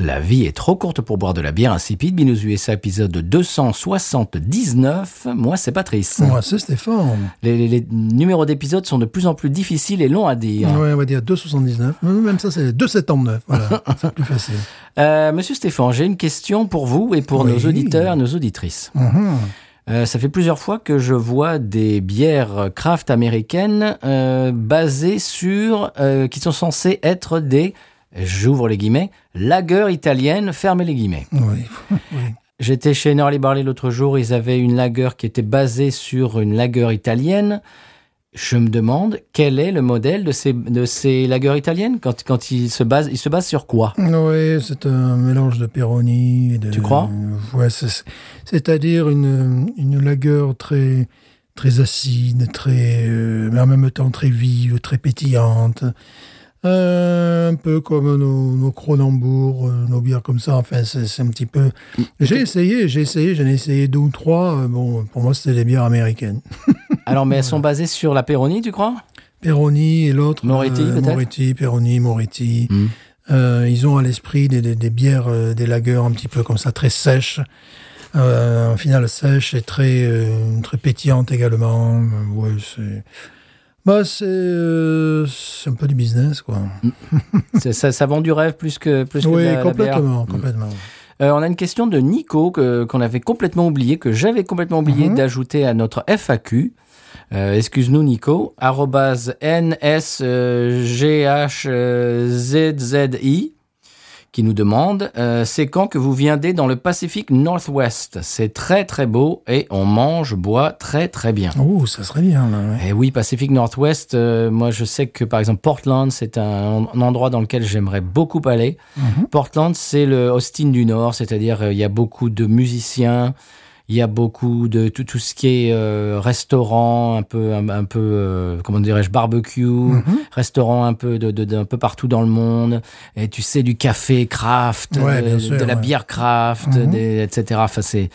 La vie est trop courte pour boire de la bière insipide. Binous USA épisode 279. Moi, c'est Patrice. Moi, c'est Stéphane. Les, les- les numéros d'épisodes sont de plus en plus difficiles et longs à dire. Ouais, on va dire 2,79. Même ça, c'est 2,79. Voilà, c'est plus facile. Euh, Monsieur Stéphane, j'ai une question pour vous et pour Oui. nos auditeurs, nos auditrices. Mhm. Euh, ça fait plusieurs fois que je vois des bières craft américaines euh, basées sur, euh, qui sont censées être des, j'ouvre les guillemets, lagers italiennes, fermez les guillemets. Oui. oui. J'étais chez Norley Barley l'autre jour, ils avaient une lager qui était basée sur une lager italienne. Je me demande quel est le modèle de ces, de ces lagers italiennes? Quand, quand ils se basent, ils se basent sur quoi? Oui, c'est un mélange de Peroni. Et de, Tu crois? Ouais, c'est- c'est-à-dire une, une lagueur très, très acide, très, euh, mais en même temps très vive, très pétillante. Euh, un peu comme nos, nos Cronenbourg, euh, nos bières comme ça. Enfin, c'est un petit peu. J'ai essayé, j'ai essayé, j'en ai essayé deux ou trois. Euh, Bon, pour moi, c'était des bières américaines. Alors, mais elles sont basées sur la Peroni, tu crois? Peroni et l'autre. Moretti, euh, peut-être? Moretti, Peroni, Moretti. Mm. Euh, ils ont à l'esprit des, des, des bières, euh, des lagers un petit peu comme ça, très sèches. Euh, un final sèche et très, euh, très pétillante également. Ouais, c'est. Bah, c'est euh, c'est un peu du business, quoi. ça, vend du rêve plus que, plus que oui, de la- la bière. complètement, complètement. Euh, on a une question de Nico que- qu'on avait complètement oublié, que j'avais complètement oublié Mhm. d'ajouter à notre FAQ. Euh, Excuse-nous Nico, arrobase NSGHZZI qui nous demande euh, c'est quand que vous viendrez dans le Pacifique Northwest? C'est très très beau et on mange, boit très très bien. Oh, ça serait bien, là. ouais. Et oui, Pacifique Northwest, euh, moi je sais que par exemple Portland, c'est un, un endroit dans lequel j'aimerais beaucoup aller. Portland, c'est le Austin du Nord, c'est-à-dire euh, il y a beaucoup de musiciens, il y a beaucoup de tout, tout ce qui est euh, restaurant, un peu, un, un peu euh, comment dirais-je, barbecue, restaurant un peu de, de- d'un peu partout dans le monde. Et tu sais, du café craft, Ouais, de, bien sûr, de la ouais. bière craft, Mhm. des- etc. Enfin, c'est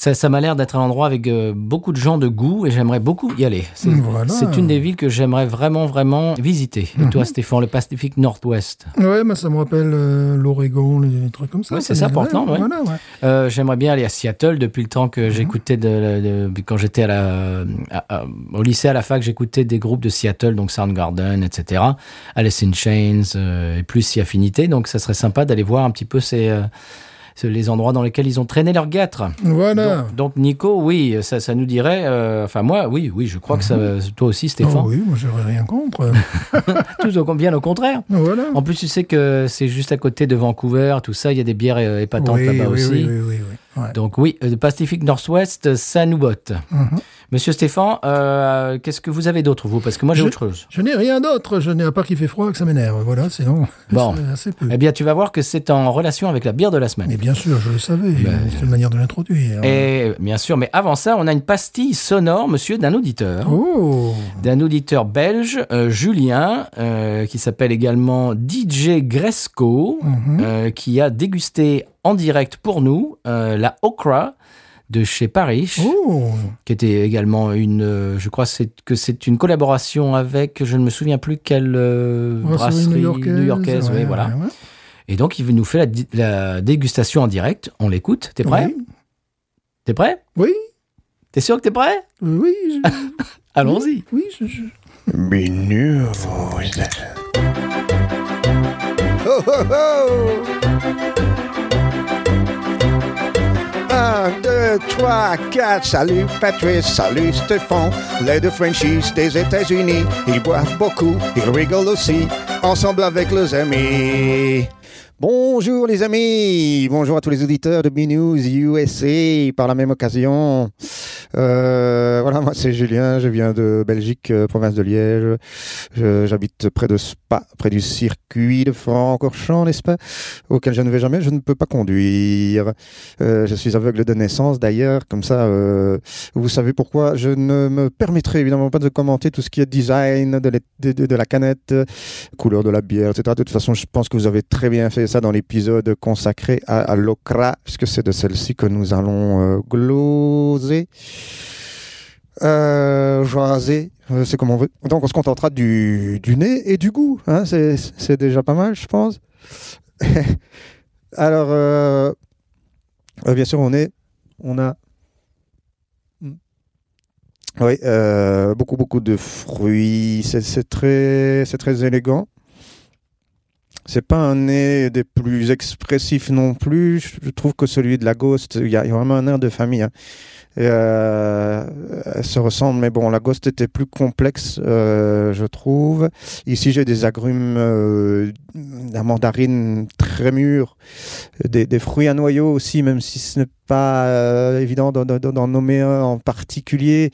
ça, ça m'a l'air d'être un endroit avec euh, beaucoup de gens de goût et j'aimerais beaucoup y aller. C'est Voilà. c'est une des villes que j'aimerais vraiment, vraiment visiter. Et toi, Stéphane, le Pacifique Nord-Ouest Ouais, mais ça me rappelle euh, l'Oregon, les, trucs comme ça. Ouais, c'est ça, Portland, ouais. Voilà, ouais. Euh, J'aimerais bien aller à Seattle depuis le temps que j'écoutais de, de- quand j'étais à la à- à- au lycée à la fac, j'écoutais des groupes de Seattle, donc Soundgarden, etc. Alice in Chains et plus si affinité. Donc ça serait sympa d'aller voir un petit peu ces euh, ces- les endroits dans lesquels ils ont traîné leurs guêtres. Voilà. Donc, donc, Nico, oui, ça, ça nous dirait. euh, enfin moi, oui, oui, je crois que ça. Toi aussi, Stéphane. Mhm. Oh oui, moi, j'aurais rien contre. Tout au bien au contraire. voilà. En plus, tu sais que c'est juste à côté de Vancouver, tout ça. Il y a des bières euh, épatantes oui, là-bas oui, aussi. oui, oui, oui, oui. Ouais. Donc oui, euh, Pacifique Northwest, ça nous botte. Mhm. Monsieur Stéphane, euh, qu'est-ce que vous avez d'autre, vous? Parce que moi, j'ai autre chose. Je n'ai rien d'autre, je n'ai à part qu'il fait froid que ça m'énerve. Voilà, sinon, Bon. c'est assez peu. Eh bien, tu vas voir que c'est en relation avec la bière de la semaine. Mais bien sûr, je le savais. Ben, c'est une manière de l'introduire. Et bien sûr, mais avant ça, on a une pastille sonore, monsieur, d'un auditeur. Oh D'un auditeur belge, euh, Julien, euh, qui s'appelle également DJ Gresco, Mhm. qui a dégusté en direct pour nous la Okra de chez Paris. Oh qui était également une, euh, je crois c'est- que c'est une collaboration avec, je ne me souviens plus quelle euh, Brasserie brasserie new-yorkaise. ouais, voilà. ouais. Et donc il nous fait la, dégustation en direct. On l'écoute. T'es prêt? Oui. T'es prêt? Oui, T'es sûr que t'es prêt? Oui, je- Allons-y. oui, je- je- Binous. Oh oh oh 1, 2, 3, 4, salut Patrice, salut Stéphane, les deux Frenchies des États-Unis. Ils boivent beaucoup, ils rigolent aussi, ensemble avec leurs amis. Bonjour les amis, bonjour à tous les auditeurs de B-News USA par la même occasion. Euh, voilà, moi c'est Julien, je viens de Belgique, euh, province de Liège. J'habite près de Spa, près du circuit de Francorchamps, n'est-ce pas? Auquel je ne vais jamais, je ne peux pas conduire. Euh, je suis aveugle de naissance d'ailleurs, comme ça vous savez pourquoi. Je ne me permettrai évidemment pas de commenter tout ce qui est design de- de la canette, couleur de la bière, etc. De toute façon, je pense que vous avez très bien fait ça dans l'épisode consacré à, à l'Okra, puisque c'est de celle-ci que nous allons euh, gloser. Euh, jaser, euh, c'est comme on veut. Donc on se contentera du, du nez et du goût. Hein, c'est, déjà pas mal, je pense. Alors, euh, euh, bien sûr, on est, on a, oui, beaucoup beaucoup de fruits. C'est très, c'est très élégant. C'est pas un nez des plus expressifs non plus. Je- trouve que celui de la Ghost, il y a, vraiment un air de famille. hein. Euh, se ressemblent, mais bon, la Ghost était plus complexe, euh, je trouve. Ici, j'ai des agrumes, euh, la mandarine très mûre, des, des fruits à noyaux aussi, même si ce n'est pas euh, évident d'en, nommer un en particulier.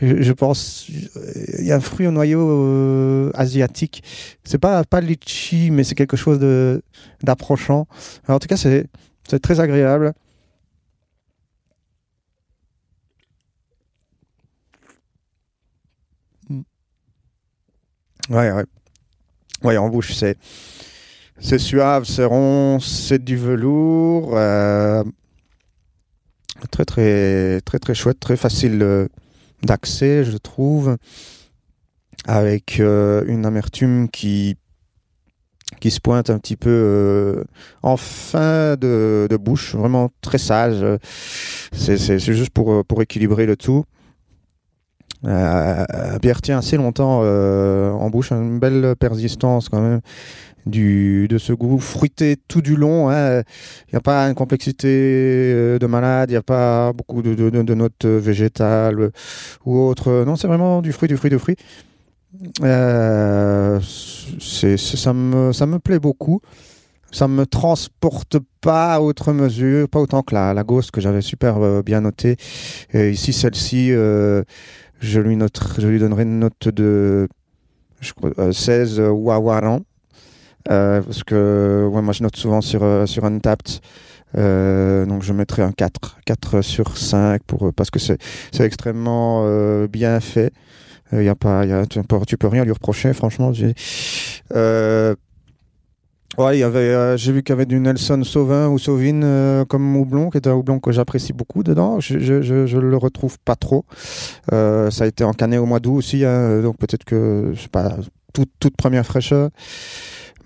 Je, pense, il y a un fruit au noyau euh, asiatique. C'est pas pas litchi, mais c'est quelque chose de d'approchant. En tout cas, c'est c'est très agréable. Mm. Ouais, ouais. Ouais, en bouche, c'est c'est suave, c'est rond, c'est du velours. euh, très, très, très, très chouette, très facile euh, d'accès, je trouve. Avec euh, une amertume qui qui se pointe un petit peu euh, en fin de, bouche, vraiment très sage. C'est juste pour, pour équilibrer le tout. Euh, bière tient assez longtemps en bouche, une belle persistance quand même du, de ce goût fruité tout du long. Il n'y a pas une complexité euh, de malade, il n'y a pas beaucoup de, notes euh, végétales euh, ou autres. Non, c'est vraiment du fruit, du fruit, du fruit. C'est, ça, me, ça me plaît beaucoup. Ça me transporte pas à outre mesure, pas autant que la, la Ghost que j'avais super bien notée. Et ici, celle-ci, je, lui noterai- je lui donnerai une note de je crois, euh, 16 Wawaran. Euh, parce que moi je note souvent sur, euh, sur Untapped. Euh, donc je mettrai un 4, 4 sur 5 pour, parce que c'est extrêmement bien fait. Euh, y a pas, y a, tu, peux, tu peux rien lui reprocher, franchement. ouais, il y avait, j'ai vu qu'il y avait du Nelson Sauvin ou Sauvin euh, comme houblon, qui est un houblon que j'apprécie beaucoup dedans. Je, je, le retrouve pas trop. Ça a été encanné au mois d'août aussi, hein, donc peut-être que c'est pas toute, toute première fraîcheur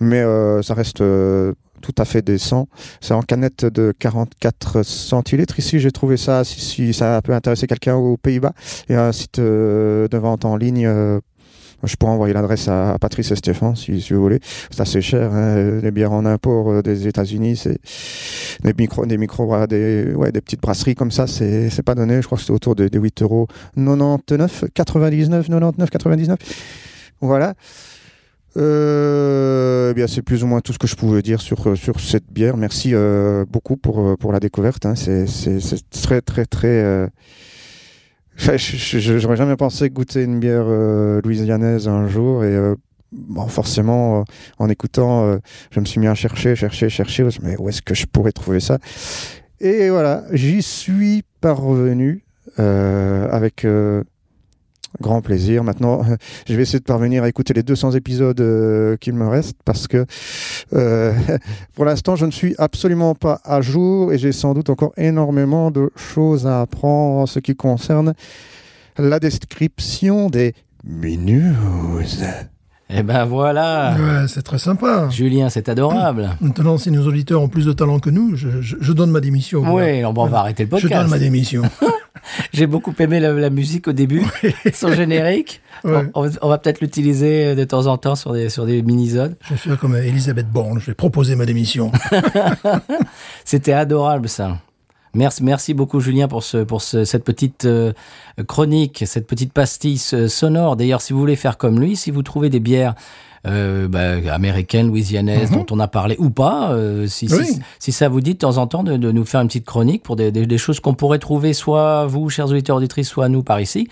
mais euh, ça reste euh, tout à fait décent. C'est en canette de 44 centilitres. Ici, j'ai trouvé ça, si, si ça peut intéresser quelqu'un aux Pays-Bas, il y a un site euh, de vente en ligne. euh, je pourrais envoyer l'adresse à, Patrice et Stéphane si, si vous voulez. C'est assez cher. Hein, les bières en import euh, des États-Unis, c'est des micro, des micro, des, ouais, des petites brasseries comme ça, c'est, c'est pas donné. Je crois que c'est autour des, des 8 euros 99, 99, 99, 99. Voilà. Euh, eh bien, c'est plus ou moins tout ce que je pouvais dire sur, euh, sur cette bière. Merci euh, beaucoup pour, pour la découverte. Hein. C'est, très, très, très. Enfin, J'aurais jamais pensé goûter une bière louisianaise un jour. Et bon, forcément, en écoutant, je me suis mis à chercher, chercher, chercher. Mais où est-ce que je pourrais trouver ça? Et voilà, j'y suis parvenu avec. Euh, Grand plaisir. Maintenant, je vais essayer de parvenir à écouter les 200 épisodes euh, qu'il me reste parce que euh, pour l'instant, je ne suis absolument pas à jour et j'ai sans doute encore énormément de choses à apprendre en ce qui concerne la description des news. Eh ben voilà. Ouais, c'est très sympa. Julien, c'est adorable. Maintenant, si nos auditeurs ont plus de talent que nous, je, je- je donne ma démission. Voilà. Oui, alors bon, on va arrêter le Je donne podcast. ma démission. J'ai beaucoup aimé la, la musique au début, son générique. Ouais. On, on va- peut-être l'utiliser de temps en temps sur des, sur des minisodes. Je vais faire comme Elisabeth Borne. Je vais proposer ma démission. C'était adorable ça. Merci, merci beaucoup Julien pour, ce, pour ce- cette petite euh, chronique, cette petite pastille euh, sonore. D'ailleurs, si vous voulez faire comme lui, si vous trouvez des bières euh, bah, américaine, louisianaise, dont on a parlé ou pas. euh, si, si- Oui. si ça vous dit de temps en temps de, de nous faire une petite chronique pour des, des- des choses qu'on pourrait trouver soit vous, chers auditeurs auditrices, soit nous par ici,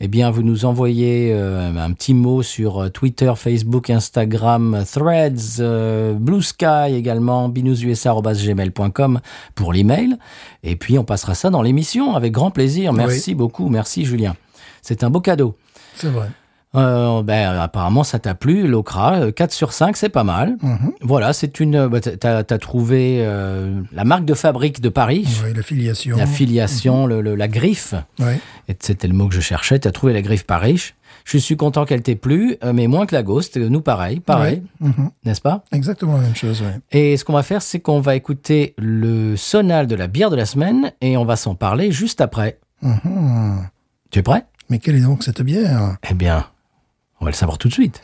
eh bien, vous nous envoyez euh, un petit mot sur euh, Twitter, Facebook, Instagram, Threads, euh, Blue Sky également, binoususa.gmail.com pour l'email. Et puis, on passera ça dans l'émission avec grand plaisir. Merci beaucoup. Merci, Julien. C'est un beau cadeau. C'est vrai. Euh, ben, apparemment, ça t'a plu, l'Ocra. Euh, 4 sur 5, c'est pas mal. Mhm. Voilà, c'est une. bah, t'as, trouvé euh, la marque de fabrique de Paris, Oui, la filiation. la filiation, le- le- la griffe. Oui. Et c'était le mot que je cherchais. T'as trouvé la griffe Paris. Je suis content qu'elle t'ait plu, euh, mais moins que la Ghost. Nous, pareil, pareil. Mhm. n'est-ce pas? Exactement la même chose, oui. Et ce qu'on va faire, c'est qu'on va écouter le sonal de la bière de la semaine et on va s'en parler juste après. Mhm. Tu es prêt? Mais quelle est donc cette bière? Eh bien, on va le savoir tout de suite.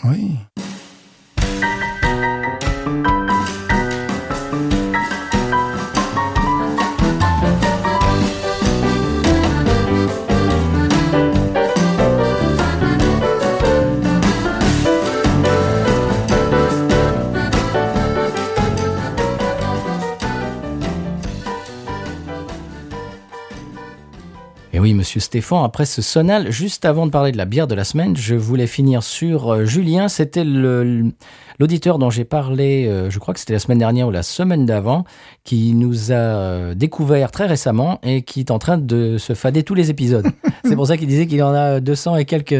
Et oui, monsieur Stéphane, après ce sonal, juste avant de parler de la bière de la semaine, je voulais finir sur euh, Julien. C'était l'auditeur dont j'ai parlé, euh, je crois que c'était la semaine dernière ou la semaine d'avant, qui nous a euh, découvert très récemment et qui est en train de se fader tous les épisodes. C'est pour ça qu'il disait qu'il en a 200 et quelques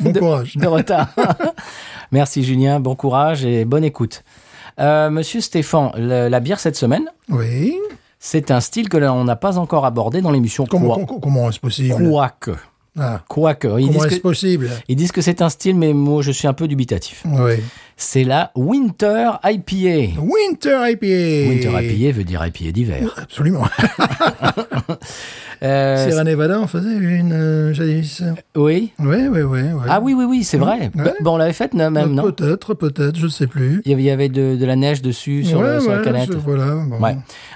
Bon de, courage. de retard. Merci Julien, bon courage et bonne écoute. Euh, monsieur Stéphane, la bière cette semaine, Oui. C'est un style que l'on n'a pas encore abordé dans l'émission. Comment, Quoi- comment, comment est-ce possible? Quoique. Ah, Quoique. Ils Comment est-ce possible? Ils disent que c'est un style, mais moi je suis un peu dubitatif. Oui. C'est la Winter IPA. Winter IPA. Winter IPA veut dire IPA d'hiver. Absolument. Euh, Sierra Nevada en faisait une, euh, jadis. oui. Oui, oui, oui. oui. Ah oui, oui, oui, c'est vrai. Ouais. Bon, on l'avait faite même, non? Peut-être, peut-être, je ne sais plus. Il y avait, de, de la neige dessus sur, Ouais, le- sur la canette. voilà. bon.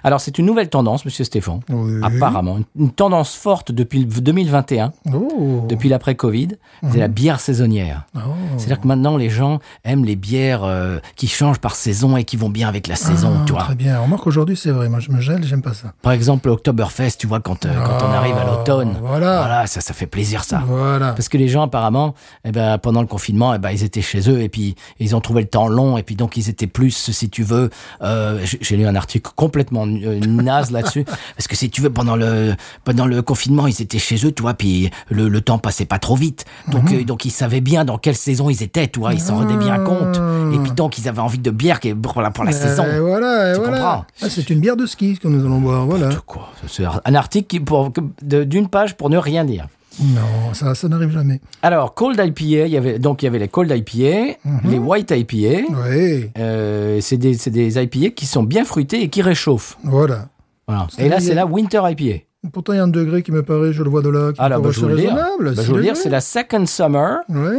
Alors, c'est une nouvelle tendance, monsieur Stéphane. Oui. Apparemment. Une, une tendance forte depuis le 2021, Oh. depuis l'après-Covid. C'est la bière saisonnière. Oh. C'est-à-dire que maintenant, les gens aiment les bières euh, qui changent par saison et qui vont bien avec la saison, Ah, tu vois. Très bien. Remarque aujourd'hui, c'est vrai. Moi, je me gèle, j'aime pas ça. Par exemple, Oktoberfest, tu vois, quand, euh, quand on Ah, arrive à l'automne. voilà. ça, ça fait plaisir, ça. Voilà. Parce que les gens, apparemment, eh ben, pendant le confinement, eh ben, ils étaient chez eux et puis ils ont trouvé le temps long et puis donc ils étaient plus, si tu veux, euh, j'ai lu un article complètement naze là-dessus. Parce que si tu veux, pendant le, pendant le confinement, ils étaient chez eux, tu vois, puis le, le temps passait pas trop vite. Donc, Mhm. donc ils savaient bien dans quelle saison ils étaient, tu vois, ils s'en rendaient bien compte. Et puis donc ils avaient envie de bière qui est pour la, pour la saison. voilà, Tu voilà. comprends Ah, c'est une bière de ski que nous allons boire. Voilà. Quoi C'est un article qui, pour, d'une page pour ne rien dire. Non, ça, ça n'arrive jamais. Alors, Cold IPA, il y avait, donc il y avait les Cold IPA, Mhm. les White IPA. Oui, Euh, c'est des, des IPA qui sont bien fruités et qui réchauffent. voilà. Voilà. Et là, c'est la Winter IPA. Pourtant, il y a un degré qui me paraît, je le vois de là, qui Ah me bah, je raisonnable. Bah, je le dire, c'est la Second Summer. Ouais,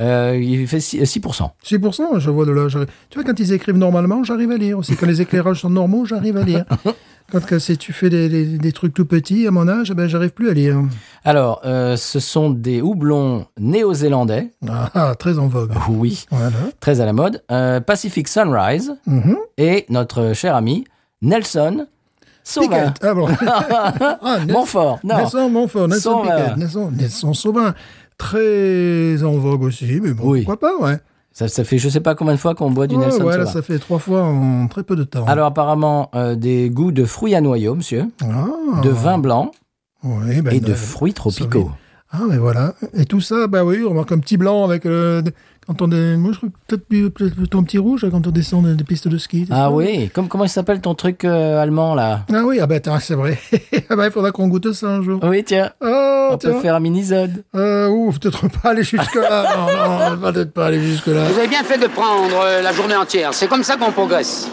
Euh, il fait 6%. 6%. 6%, je vois de là. Tu vois, quand ils écrivent normalement, j'arrive à lire aussi. Quand les éclairages sont normaux, j'arrive à lire. Quand, tu fais des, des- des trucs tout petits, à mon âge, ben, j'arrive plus à lire. Alors, euh, ce sont des houblons néo-zélandais. Ah, ah, très en vogue. Oui, Voilà. très à la mode. Euh, Pacific Sunrise Mhm. et notre cher ami Nelson Sauvin. Ah bon. ah, Montfort. Non. Nelson Montfort, Nelson. Piquette, Nelson, Nelson Sauvin. Très en vogue aussi, mais bon, Oui. pourquoi pas, ouais. Ça, ça fait je sais pas combien de fois qu'on boit du Ouais, Nelson ouais, là, Sauvin. ça fait trois fois en très peu de temps. Alors apparemment euh, des goûts de fruits à noyaux, monsieur, Ah. de vin blanc Oui, ben, et de euh, fruits tropicaux. Ah, mais voilà. Et tout ça, bah oui, on remarque un petit blanc avec. euh, quand on est, moi, je trouve peut-être plutôt un petit rouge quand on descend des, pistes de ski. Ah oui, comme comment il s'appelle ton truc euh, allemand là? Ah oui, ah bah c'est vrai. ah bah, il faudra qu'on goûte ça un jour. Oui, tiens, Oh, on peut tiens. faire un mini-zode. Euh, ouf, peut-être pas aller jusque-là. non, non, peut-être pas aller jusque-là. Vous avez bien fait de prendre euh, la journée entière. C'est comme ça qu'on progresse.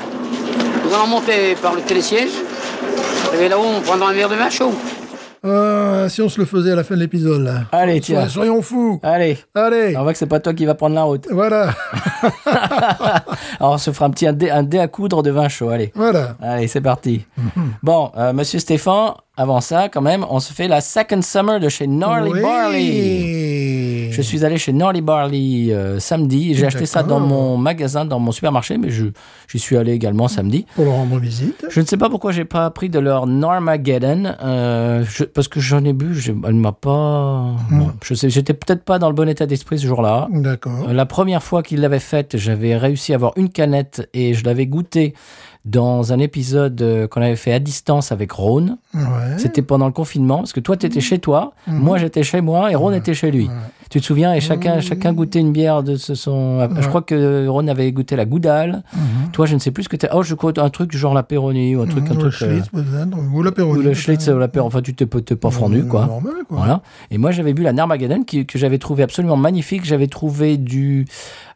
Nous allons monter par le télésiège. Et là-haut, on prendra un verre de vin chaud. Euh, si on se le faisait à la fin de l'épisode, là. Allez, tiens. Soyons fous. Allez, Allez. on voit que c'est pas toi qui va prendre la route. Voilà. Alors on se fera un petit un dé, un dé à coudre de vin chaud, allez. voilà. Allez, c'est parti. Bon, euh, monsieur Stéphane, avant ça, quand même, on se fait la Second Summer de chez Gnarly Oui. Barley. Je suis allé chez Norley Barley euh, samedi. J'ai acheté ça dans mon magasin, dans mon supermarché, mais j'y suis allé également samedi. Pour leur rendre visite. Je ne sais pas pourquoi j'ai pas pris de leur Normageddon, euh, je- parce que j'en ai bu, je- elle m'a pas. bon, je sais, j'étais peut-être pas dans le bon état d'esprit ce jour-là. D'accord. Euh, La première fois qu'il l'avait faite, j'avais réussi à avoir une canette et je l'avais goûté dans un épisode euh, qu'on avait fait à distance avec Rhône. Ouais. C'était pendant le confinement, parce que toi, tu étais chez toi, moi, j'étais chez moi et Ron était chez lui. Tu te souviens Et chacun, chacun goûtait une bière de ce son. Je crois que Ron avait goûté la Goudale. Toi, je ne sais plus ce que tu Oh, je crois un truc genre la Péroni ou un truc. un Ou le truc euh, Schlitz, ou l'apéro. ou le Schlitz ou la Péroni. Enfin, tu t'es pas, t'es pas fendu, quoi. Normal, quoi. Voilà. Et moi, j'avais bu la Narmageddon qui- que j'avais trouvé absolument magnifique. J'avais trouvé du,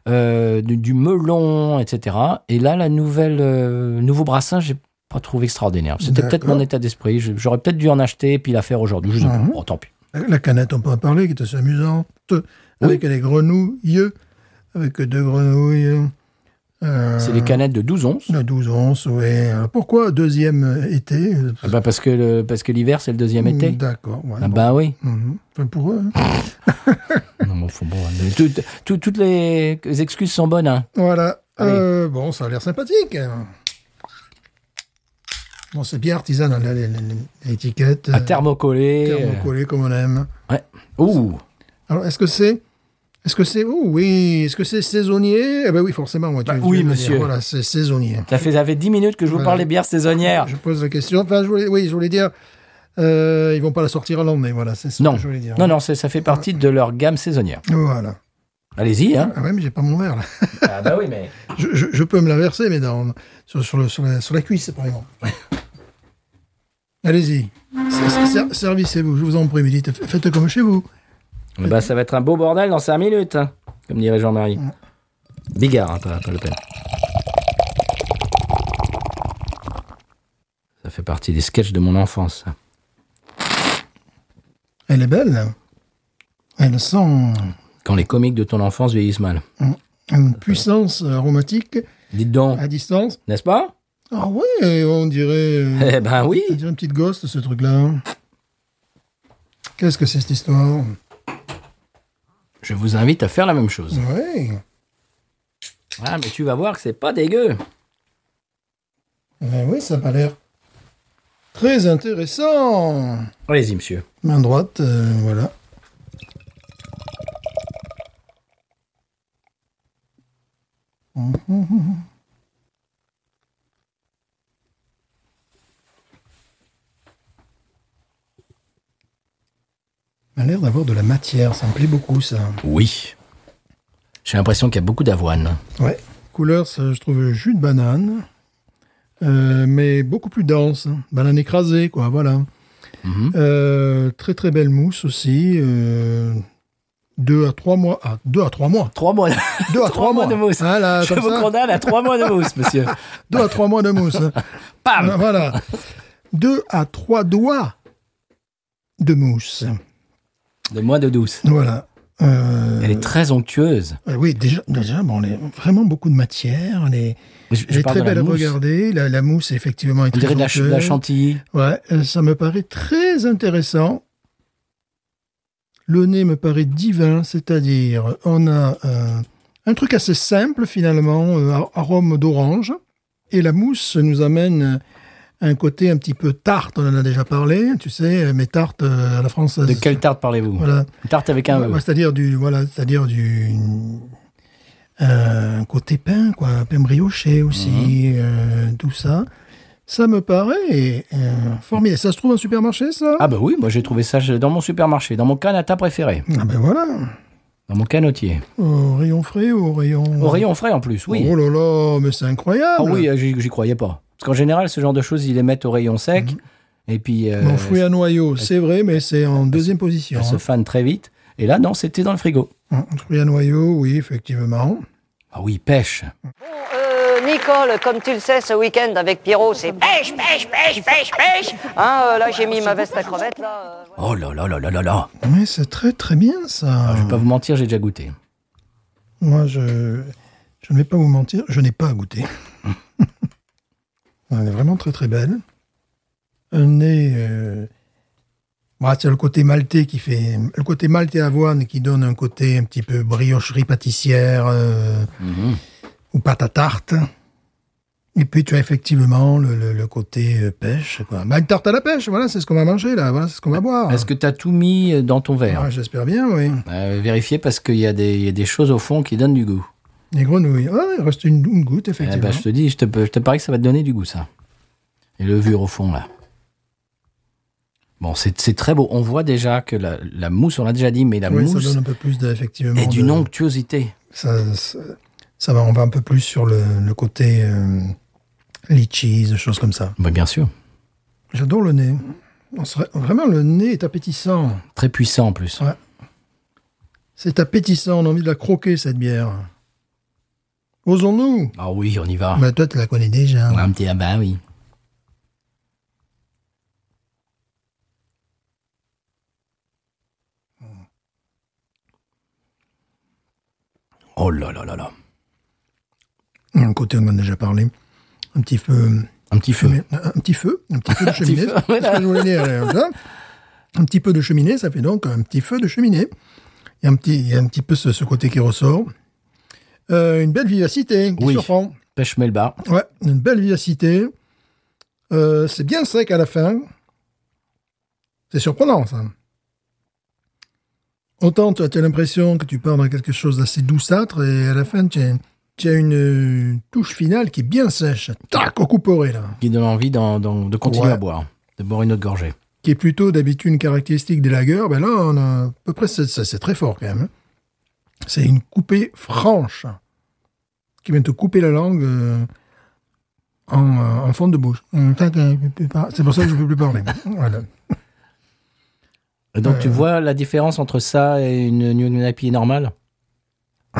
euh, du, du melon, etc. Et là, la nouvelle, euh, nouveau brassin, j'ai pas trouvé extraordinaire. C'était peut-être mon état d'esprit. J'aurais peut-être dû en acheter et puis la faire aujourd'hui. Je sais pas. Mhm. Oh, tant pis. La canette, on peut en parler, qui est assez amusante. Avec des grenouilles, avec deux grenouilles. euh, C'est des canettes de 12 onces. de 12 onces, oui. Alors, Pourquoi deuxième été euh, Ah bah parce que le- parce que l'hiver, c'est le deuxième été. D'accord. ouais, Ah bon. bah oui. Mhm. Enfin, pour eux. hein. Non, mais faut bon, tout- tout- toutes les excuses sont bonnes. hein. Voilà. Euh, bon, ça a l'air sympathique. Bon, c'est bien artisanal, les- l'étiquette. À euh, thermocoller. euh, thermocollé comme on aime. Ouais. Ouh. Alors, est-ce que c'est. Est-ce que c'est. Oh oui, est-ce que c'est saisonnier? Eh ben oui, forcément. Moi, Bah tu oui, monsieur. Voilà, c'est saisonnier. Ça fait, ça fait 10 minutes que je vous Voilà. parle des bières saisonnières. Je pose la question. Enfin, je voulais, oui, je voulais dire. Euh, ils vont pas la sortir à l'année, voilà, c'est ce Non. que je voulais dire. Non, non, ça fait partie de leur gamme saisonnière. Voilà. Allez-y, hein. Ah ouais, mais j'ai pas mon verre, là. Ah bah oui, mais... Je, je- je peux me la verser, mais dans, sur, sur, le, sur, la, sur la cuisse, par exemple. Allez-y. Ser- ser- Servicez-vous, je vous en prie, mais dites, faites comme chez vous. Bah, ça va être un beau bordel dans 5 minutes, hein, comme dirait Jean-Marie. Bigard, hein, pas, pas le peine. Ça fait partie des sketchs de mon enfance. ça. Elle est belle. Elle sent Quand les comiques de ton enfance vieillissent mal. une puissance aromatique Dites donc, à distance. n'est-ce pas? Ah ouais, on dirait, euh, Eh ben oui on dirait une petite ghost, ce truc-là. Qu'est-ce que c'est cette histoire? Je vous invite à faire la même chose. Ouais. Ah, mais tu vas voir que c'est pas dégueu. Eh oui, ça m'a l'air très intéressant. Allez-y, monsieur. Main droite, euh, voilà. Ça a l'air d'avoir de la matière, ça me plaît beaucoup ça. Oui. J'ai l'impression qu'il y a beaucoup d'avoine. Ouais. Couleur, ça, je trouve jus de banane, euh, mais beaucoup plus dense. Banane écrasée, quoi, voilà. Mhm. Euh, très très belle mousse aussi. euh, deux à trois mois. Ah, deux à trois mois. Trois mois. Deux à Trois trois, mois mois. de mousse. Voilà, Je vous condamne à trois mois de mousse, monsieur. Deux à trois mois de mousse. Pam voilà. Deux à trois doigts de mousse. De mois de douce. Voilà. Euh, Elle est très onctueuse. euh, oui, déjà, déjà bon, vraiment beaucoup de matière. Elle est, Je, elle est très belle à regarder. La, la mousse, effectivement, est On très de la, de la chantilly. Ouais, euh, ça me paraît très intéressant. Le nez me paraît divin, c'est-à-dire on a euh, un truc assez simple finalement, ar- arôme d'orange, et la mousse nous amène un côté un petit peu tarte, on en a déjà parlé, tu sais, mes tartes euh, à la française. De quelle tarte parlez-vous? Voilà, Une tarte avec un Ouais, E. ouais, c'est-à-dire du voilà, c'est-à-dire du euh, un côté pain quoi, pain brioché aussi, euh, tout ça. Ça me paraît euh, formidable. Ça se trouve en supermarché, ça? Ah bah oui, moi j'ai trouvé ça dans mon supermarché, dans mon canata préféré, Ah ben voilà. dans mon canotier. Au rayon frais ou au rayon... Au rayon frais en plus, oui. Oh là là, mais c'est incroyable. Ah oui, j'y croyais pas. Parce qu'en général, ce genre de choses, ils les mettent au rayon sec. Mhm. Et puis, euh, Mon fruit à noyau, c'est vrai, mais c'est en deuxième position. elles se hein. fanent très vite. Et là, non, c'était dans le frigo. Hum, Fruit à noyau, oui, effectivement. Ah oui, pêche. Euh, Nicole, comme tu le sais, ce week-end avec Pierrot, c'est pêche, pêche, pêche, pêche, pêche. Hein, euh, là, j'ai mis ma veste à crevettes, là. euh, Oh là là là là là là. Mais c'est très très bien, ça. Ah, je vais pas vous mentir, j'ai déjà goûté. Moi, je, je ne vais pas vous mentir, je n'ai pas goûté. Elle est vraiment très très belle. Un nez, euh, Voilà, c'est le côté maltais qui fait le côté maltais avoine qui donne un côté un petit peu briocherie pâtissière euh, ou pâte à tarte. Et puis tu as effectivement le, le- le côté euh, pêche. Quoi. Bah, une tarte à la pêche, voilà, c'est ce qu'on va manger là, voilà, c'est ce qu'on va boire. Est-ce que tu as tout mis euh, dans ton verre? Ouais, J'espère bien, oui. Euh, Vérifier parce qu'il y, y a des choses au fond qui donnent du goût. Les grenouilles. Ah, il reste une, une goutte, Eh effectivement. ben, je te dis, je te, je te parie que ça va te donner du goût, ça. Et le levure au fond, là. Bon, c'est très beau. On voit déjà que la, la mousse, on l'a déjà dit, mais la oui, ça mousse donne un peu plus de, effectivement. est d'une onctuosité. ça, ça, ça va, on va un peu plus sur le, le côté euh, litchis, des choses comme ça. Bah, bien sûr. J'adore le nez. On serait- vraiment, le nez est appétissant. Très puissant en plus. Ouais. C'est appétissant, on a envie de la croquer, cette bière. Osons-nous Ah oui, on y va. bah, Toi, tu la connais déjà. Un petit ah ben oui. Oh là là là là. Un côté, on en a déjà parlé. Un petit feu... Un petit feu. chemin- Un petit feu, un petit peu de cheminée. feu. Un petit peu de cheminée, ça fait donc un petit feu de cheminée. Il y a un petit, il y a un petit peu ce, ce côté qui ressort. Euh, une belle vivacité qui Oui. surprend. Pêche melba. Ouais, une belle vivacité. Euh, c'est bien sec à la fin. C'est surprenant, ça. Autant tu as, l'impression que tu pars dans quelque chose d'assez douceâtre et à la fin, tu as, tu as une touche finale qui est bien sèche. Tac, au couperé, là. Qui donne envie de continuer Ouais. à boire. De boire une autre gorgée. Qui est plutôt d'habitude une caractéristique des lagers. Ben là, on a à peu près, c'est c'est très fort quand même. hein. C'est une coupée franche qui vient te couper la langue euh, en, euh, en fond de bouche. Euh, C'est pour ça que je ne peux plus parler. Voilà. Et donc, tu vois la différence entre ça et une New IPA normale?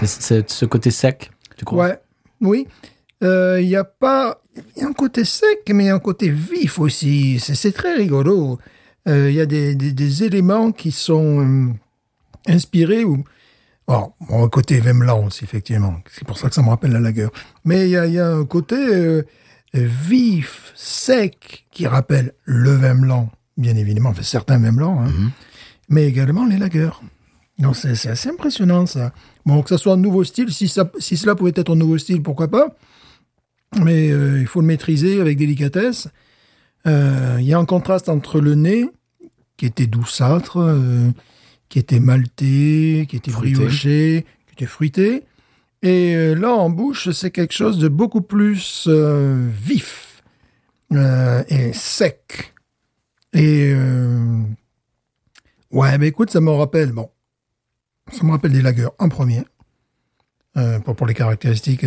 C'est- ce côté sec, tu crois? Ouais, oui. Euh, Il y a pas. Y a un côté sec, mais un côté vif aussi. C'est très rigolo. Il y a des, des- des éléments qui sont inspirés ou. Alors, bon, côté aussi, effectivement. C'est pour ça que ça me rappelle la lagueur. Mais il y a, il y a un côté euh, vif, sec, qui rappelle le vin blanc, bien évidemment. Enfin, certains vins blancs, hein, mais également les lagueurs. Donc, c'est assez impressionnant, ça. Bon, que ça soit un nouveau style, si, ça, si cela pouvait être un nouveau style, pourquoi pas. Mais euh, il faut le maîtriser avec délicatesse. Euh, Il y a un contraste entre le nez, qui était douceâtre, qui était maltais, qui était Fruité. brioché, qui était fruité. Et euh, là, en bouche, c'est quelque chose de beaucoup plus euh, vif euh, et sec. Et euh, ouais, mais écoute, ça me rappelle, bon, ça me rappelle des lagers en premier, pour, pour les caractéristiques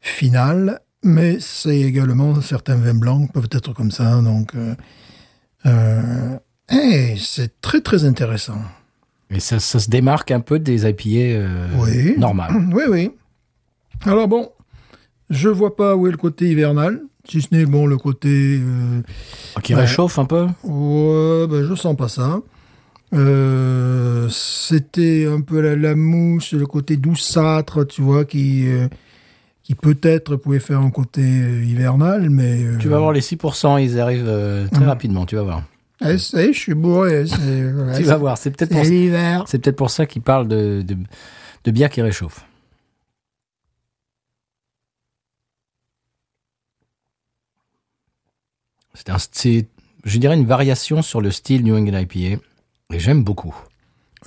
finales, mais c'est également certains vins blancs peuvent être comme ça, donc hey, c'est très très intéressant. Et ça, ça se démarque un peu des IPA euh, Oui. normales. Oui, oui. Alors bon, je vois pas où est le côté hivernal, si ce n'est bon le côté euh, Qui Ouais. réchauffe un peu Ouais, ben je sens pas ça. Euh, C'était un peu la, la mousse, le côté douceâtre, tu vois, qui, euh, qui peut-être pouvait faire un côté euh, hivernal, mais... euh, Tu vas voir les 6%, ils arrivent euh, très rapidement, tu vas voir. Eh, c'est- je suis bourré. tu vas voir, c'est peut-être pour, C'est l'hiver. c'est peut-être pour ça qu'ils parlent de, de, de bière qui réchauffe. C'est un, je dirais, une variation sur le style New England IPA. Et j'aime beaucoup.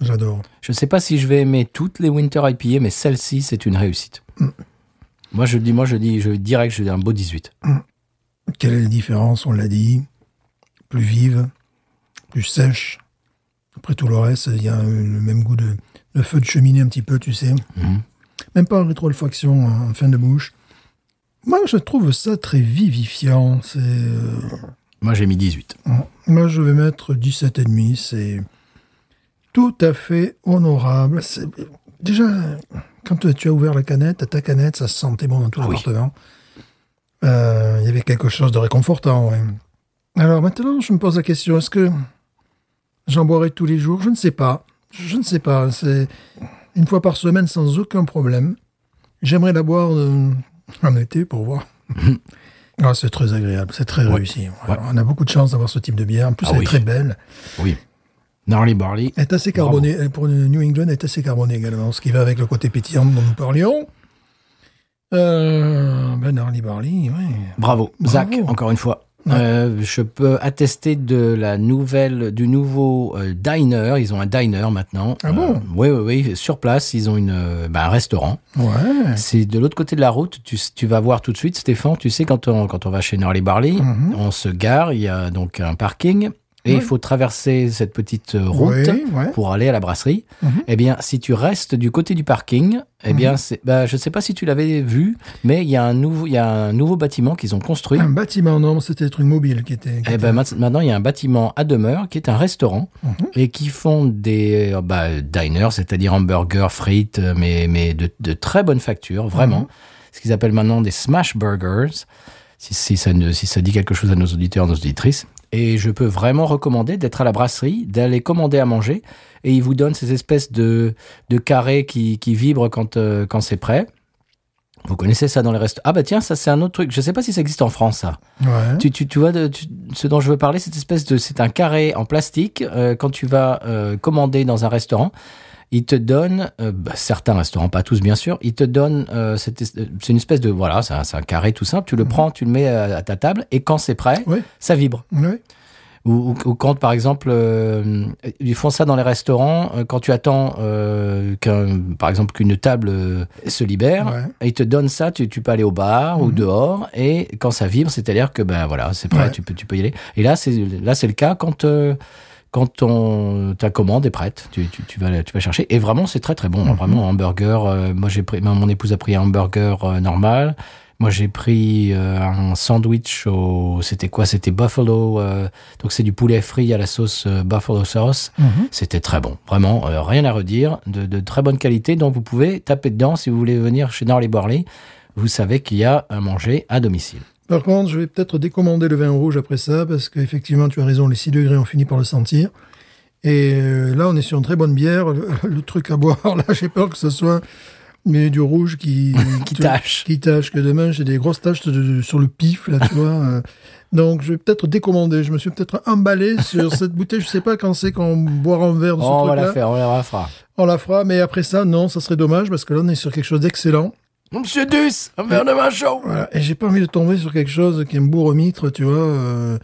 J'adore. Je ne sais pas si je vais aimer toutes les Winter IPA, mais celle-ci, c'est une réussite. Moi, je dis, moi, je dis, je dirais que je dis un beau 18. Quelle est la différence On l'a dit. Plus vive, plus sèche. Après tout le reste, il y a le même goût de, de feu de cheminée un petit peu, tu sais. Mhm. Même pas en rétroolfaction en fin de bouche. Moi, je trouve ça très vivifiant. C'est... euh, Moi, j'ai mis 18. Moi, je vais mettre 17,5. C'est tout à fait honorable. C'est- Déjà, quand tu as ouvert la canette, ta canette, ça se sentait bon dans tout Ah oui. l'appartement. Euh, Il y avait quelque chose de réconfortant. ouais. Alors maintenant, je me pose la question, est-ce que j'en boirai tous les jours Je ne sais pas. Je ne sais pas. C'est une fois par semaine sans aucun problème. J'aimerais la boire euh, en été pour voir Ah, c'est très agréable, c'est très Ouais. réussi. Ouais. On a beaucoup de chance d'avoir ce type de bière. En plus, Ah elle oui. est très belle. Oui. Gnarly Barley. Elle est assez carbonée. Elle, Pour le New England, elle est assez carbonée également, ce qui va avec le côté pétillant dont nous parlions. Euh, ben, Gnarly Barley, oui. Bravo, Bravo. Zach, encore une fois. Ouais. Euh, je peux attester de la nouvelle, du nouveau euh, diner. Ils ont un diner maintenant. Ah bon? Oui, oui, oui. Sur place, ils ont une, euh, bah, un restaurant. Ouais. C'est de l'autre côté de la route. Tu, tu vas voir tout de suite, Stéphane. Tu sais, quand on, quand on va chez Gnarly Barley, Mhm. on se gare. Il y a donc un parking. Et il faut traverser cette petite euh, route Oui, ouais. pour aller à la brasserie. Mhm. Eh bien, si tu restes du côté du parking, eh bien, c'est, bah, je ne sais pas si tu l'avais vu, mais il y a un nouveau, il y a un nouveau bâtiment qu'ils ont construit. Un bâtiment, non, c'était des trucs mobiles qui étaient. qui Eh étaient- ben, maintenant, il y a un bâtiment à demeure qui est un restaurant Mhm. et qui font des euh, bah, diners, c'est-à-dire hamburgers, frites, euh, mais, mais de, de très bonne facture, vraiment. Mhm. Ce qu'ils appellent maintenant des smash burgers, si, si ça, si ça dit quelque chose à nos auditeurs, nos auditrices. Et je peux vraiment recommander d'être à la brasserie, d'aller commander à manger. Et ils vous donnent ces espèces de, de carrés qui, qui vibrent quand, euh, quand c'est prêt. Vous connaissez ça dans les restos Ah bah tiens, ça c'est un autre truc. Je sais pas si ça existe en France, ça. Ouais. Tu, tu, tu vois de, tu- ce dont je veux parler, cette espèce de, c'est un carré en plastique. euh, quand tu vas euh, commander dans un restaurant, ils te donnent, euh, bah, certains restaurants, pas tous bien sûr, ils te donnent, euh, c'est une espèce de, voilà, c'est un, carré tout simple. Tu le prends, tu le mets à, à ta table et quand c'est prêt, Oui. ça vibre. Oui. Ou, quand, par exemple, euh, ils font ça dans les restaurants, euh, quand tu attends, euh, qu'un, par exemple, qu'une table euh, se libère, Ouais. ils te donnent ça, tu, tu peux aller au bar ou dehors, et quand ça vibre, c'est-à-dire que ben voilà, c'est prêt, Ouais. tu peux, tu peux y aller. Et là, c'est là, c'est le cas quand euh, quand ton, ta commande est prête, tu, tu, tu vas tu vas chercher. Et vraiment, c'est très très bon. Vraiment, un hamburger. euh, moi, j'ai pris, mon épouse a pris un hamburger euh, normal. Moi, j'ai pris euh, un sandwich au. C'était quoi? C'était buffalo. euh, donc, c'est du poulet frit à la sauce euh, buffalo sauce. Mhm. C'était très bon. Vraiment, rien à redire. De, de très bonne qualité. Donc, vous pouvez taper dedans si vous voulez venir chez Norley Barley. Vous savez qu'il y a à manger à domicile. Par contre, je vais peut-être décommander le vin rouge après ça, parce qu'effectivement, tu as raison, les 6 degrés, on finit par le sentir. Et euh, là, on est sur une très bonne bière. Le, le truc à boire, là, j'ai peur que ce soit mais du rouge qui, Qui te- tâche. Qui tâche, que demain, j'ai des grosses taches de- sur le pif, là, tu vois. euh. Donc, je vais peut-être décommander. Je me suis peut-être emballé sur cette bouteille. Je sais pas quand c'est qu'on boira un verre de ce Oh, on va la faire, on la fera. On la fera, mais après ça, non, ça serait dommage, parce que là, on est sur quelque chose d'excellent. Monsieur Duss, un verre de vin chaud. Voilà. Et j'ai pas envie de tomber sur quelque chose qui est un bourre-mitre, tu vois. euh,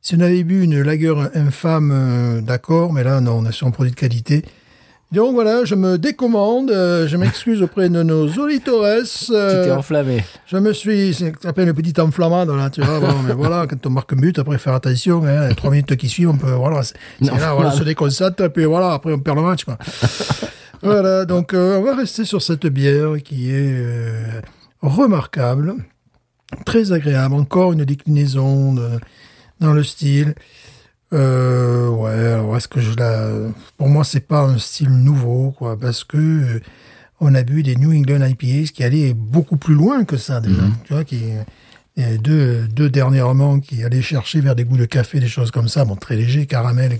si on avait bu une lagueur infâme, euh, d'accord, mais là, non, on est sur un produit de qualité. Donc voilà, je me décommande, euh, je m'excuse auprès de nos auditores. Tu t'es enflammé. je me suis, c'est ce qu'on appelle une petite enflammade, là, tu vois. Bon, mais voilà, quand on marque un but, après, faire attention, hein, les trois minutes qui suivent, on peut, voilà, c'est c'est Non, là, voilà, on se déconcentre, et puis voilà, après, on perd le match, quoi. Voilà, donc, euh, on va rester sur cette bière qui est euh, remarquable, très agréable, encore une déclinaison de- dans le style. Euh, ouais, alors est-ce que je la... Pour moi, c'est pas un style nouveau, quoi, parce que euh, on a bu des New England IPAs qui allaient beaucoup plus loin que ça, déjà. Tu vois, qui... et deux, deux dernièrement qui allaient chercher vers des goûts de café, des choses comme ça, bon, très léger, caramel.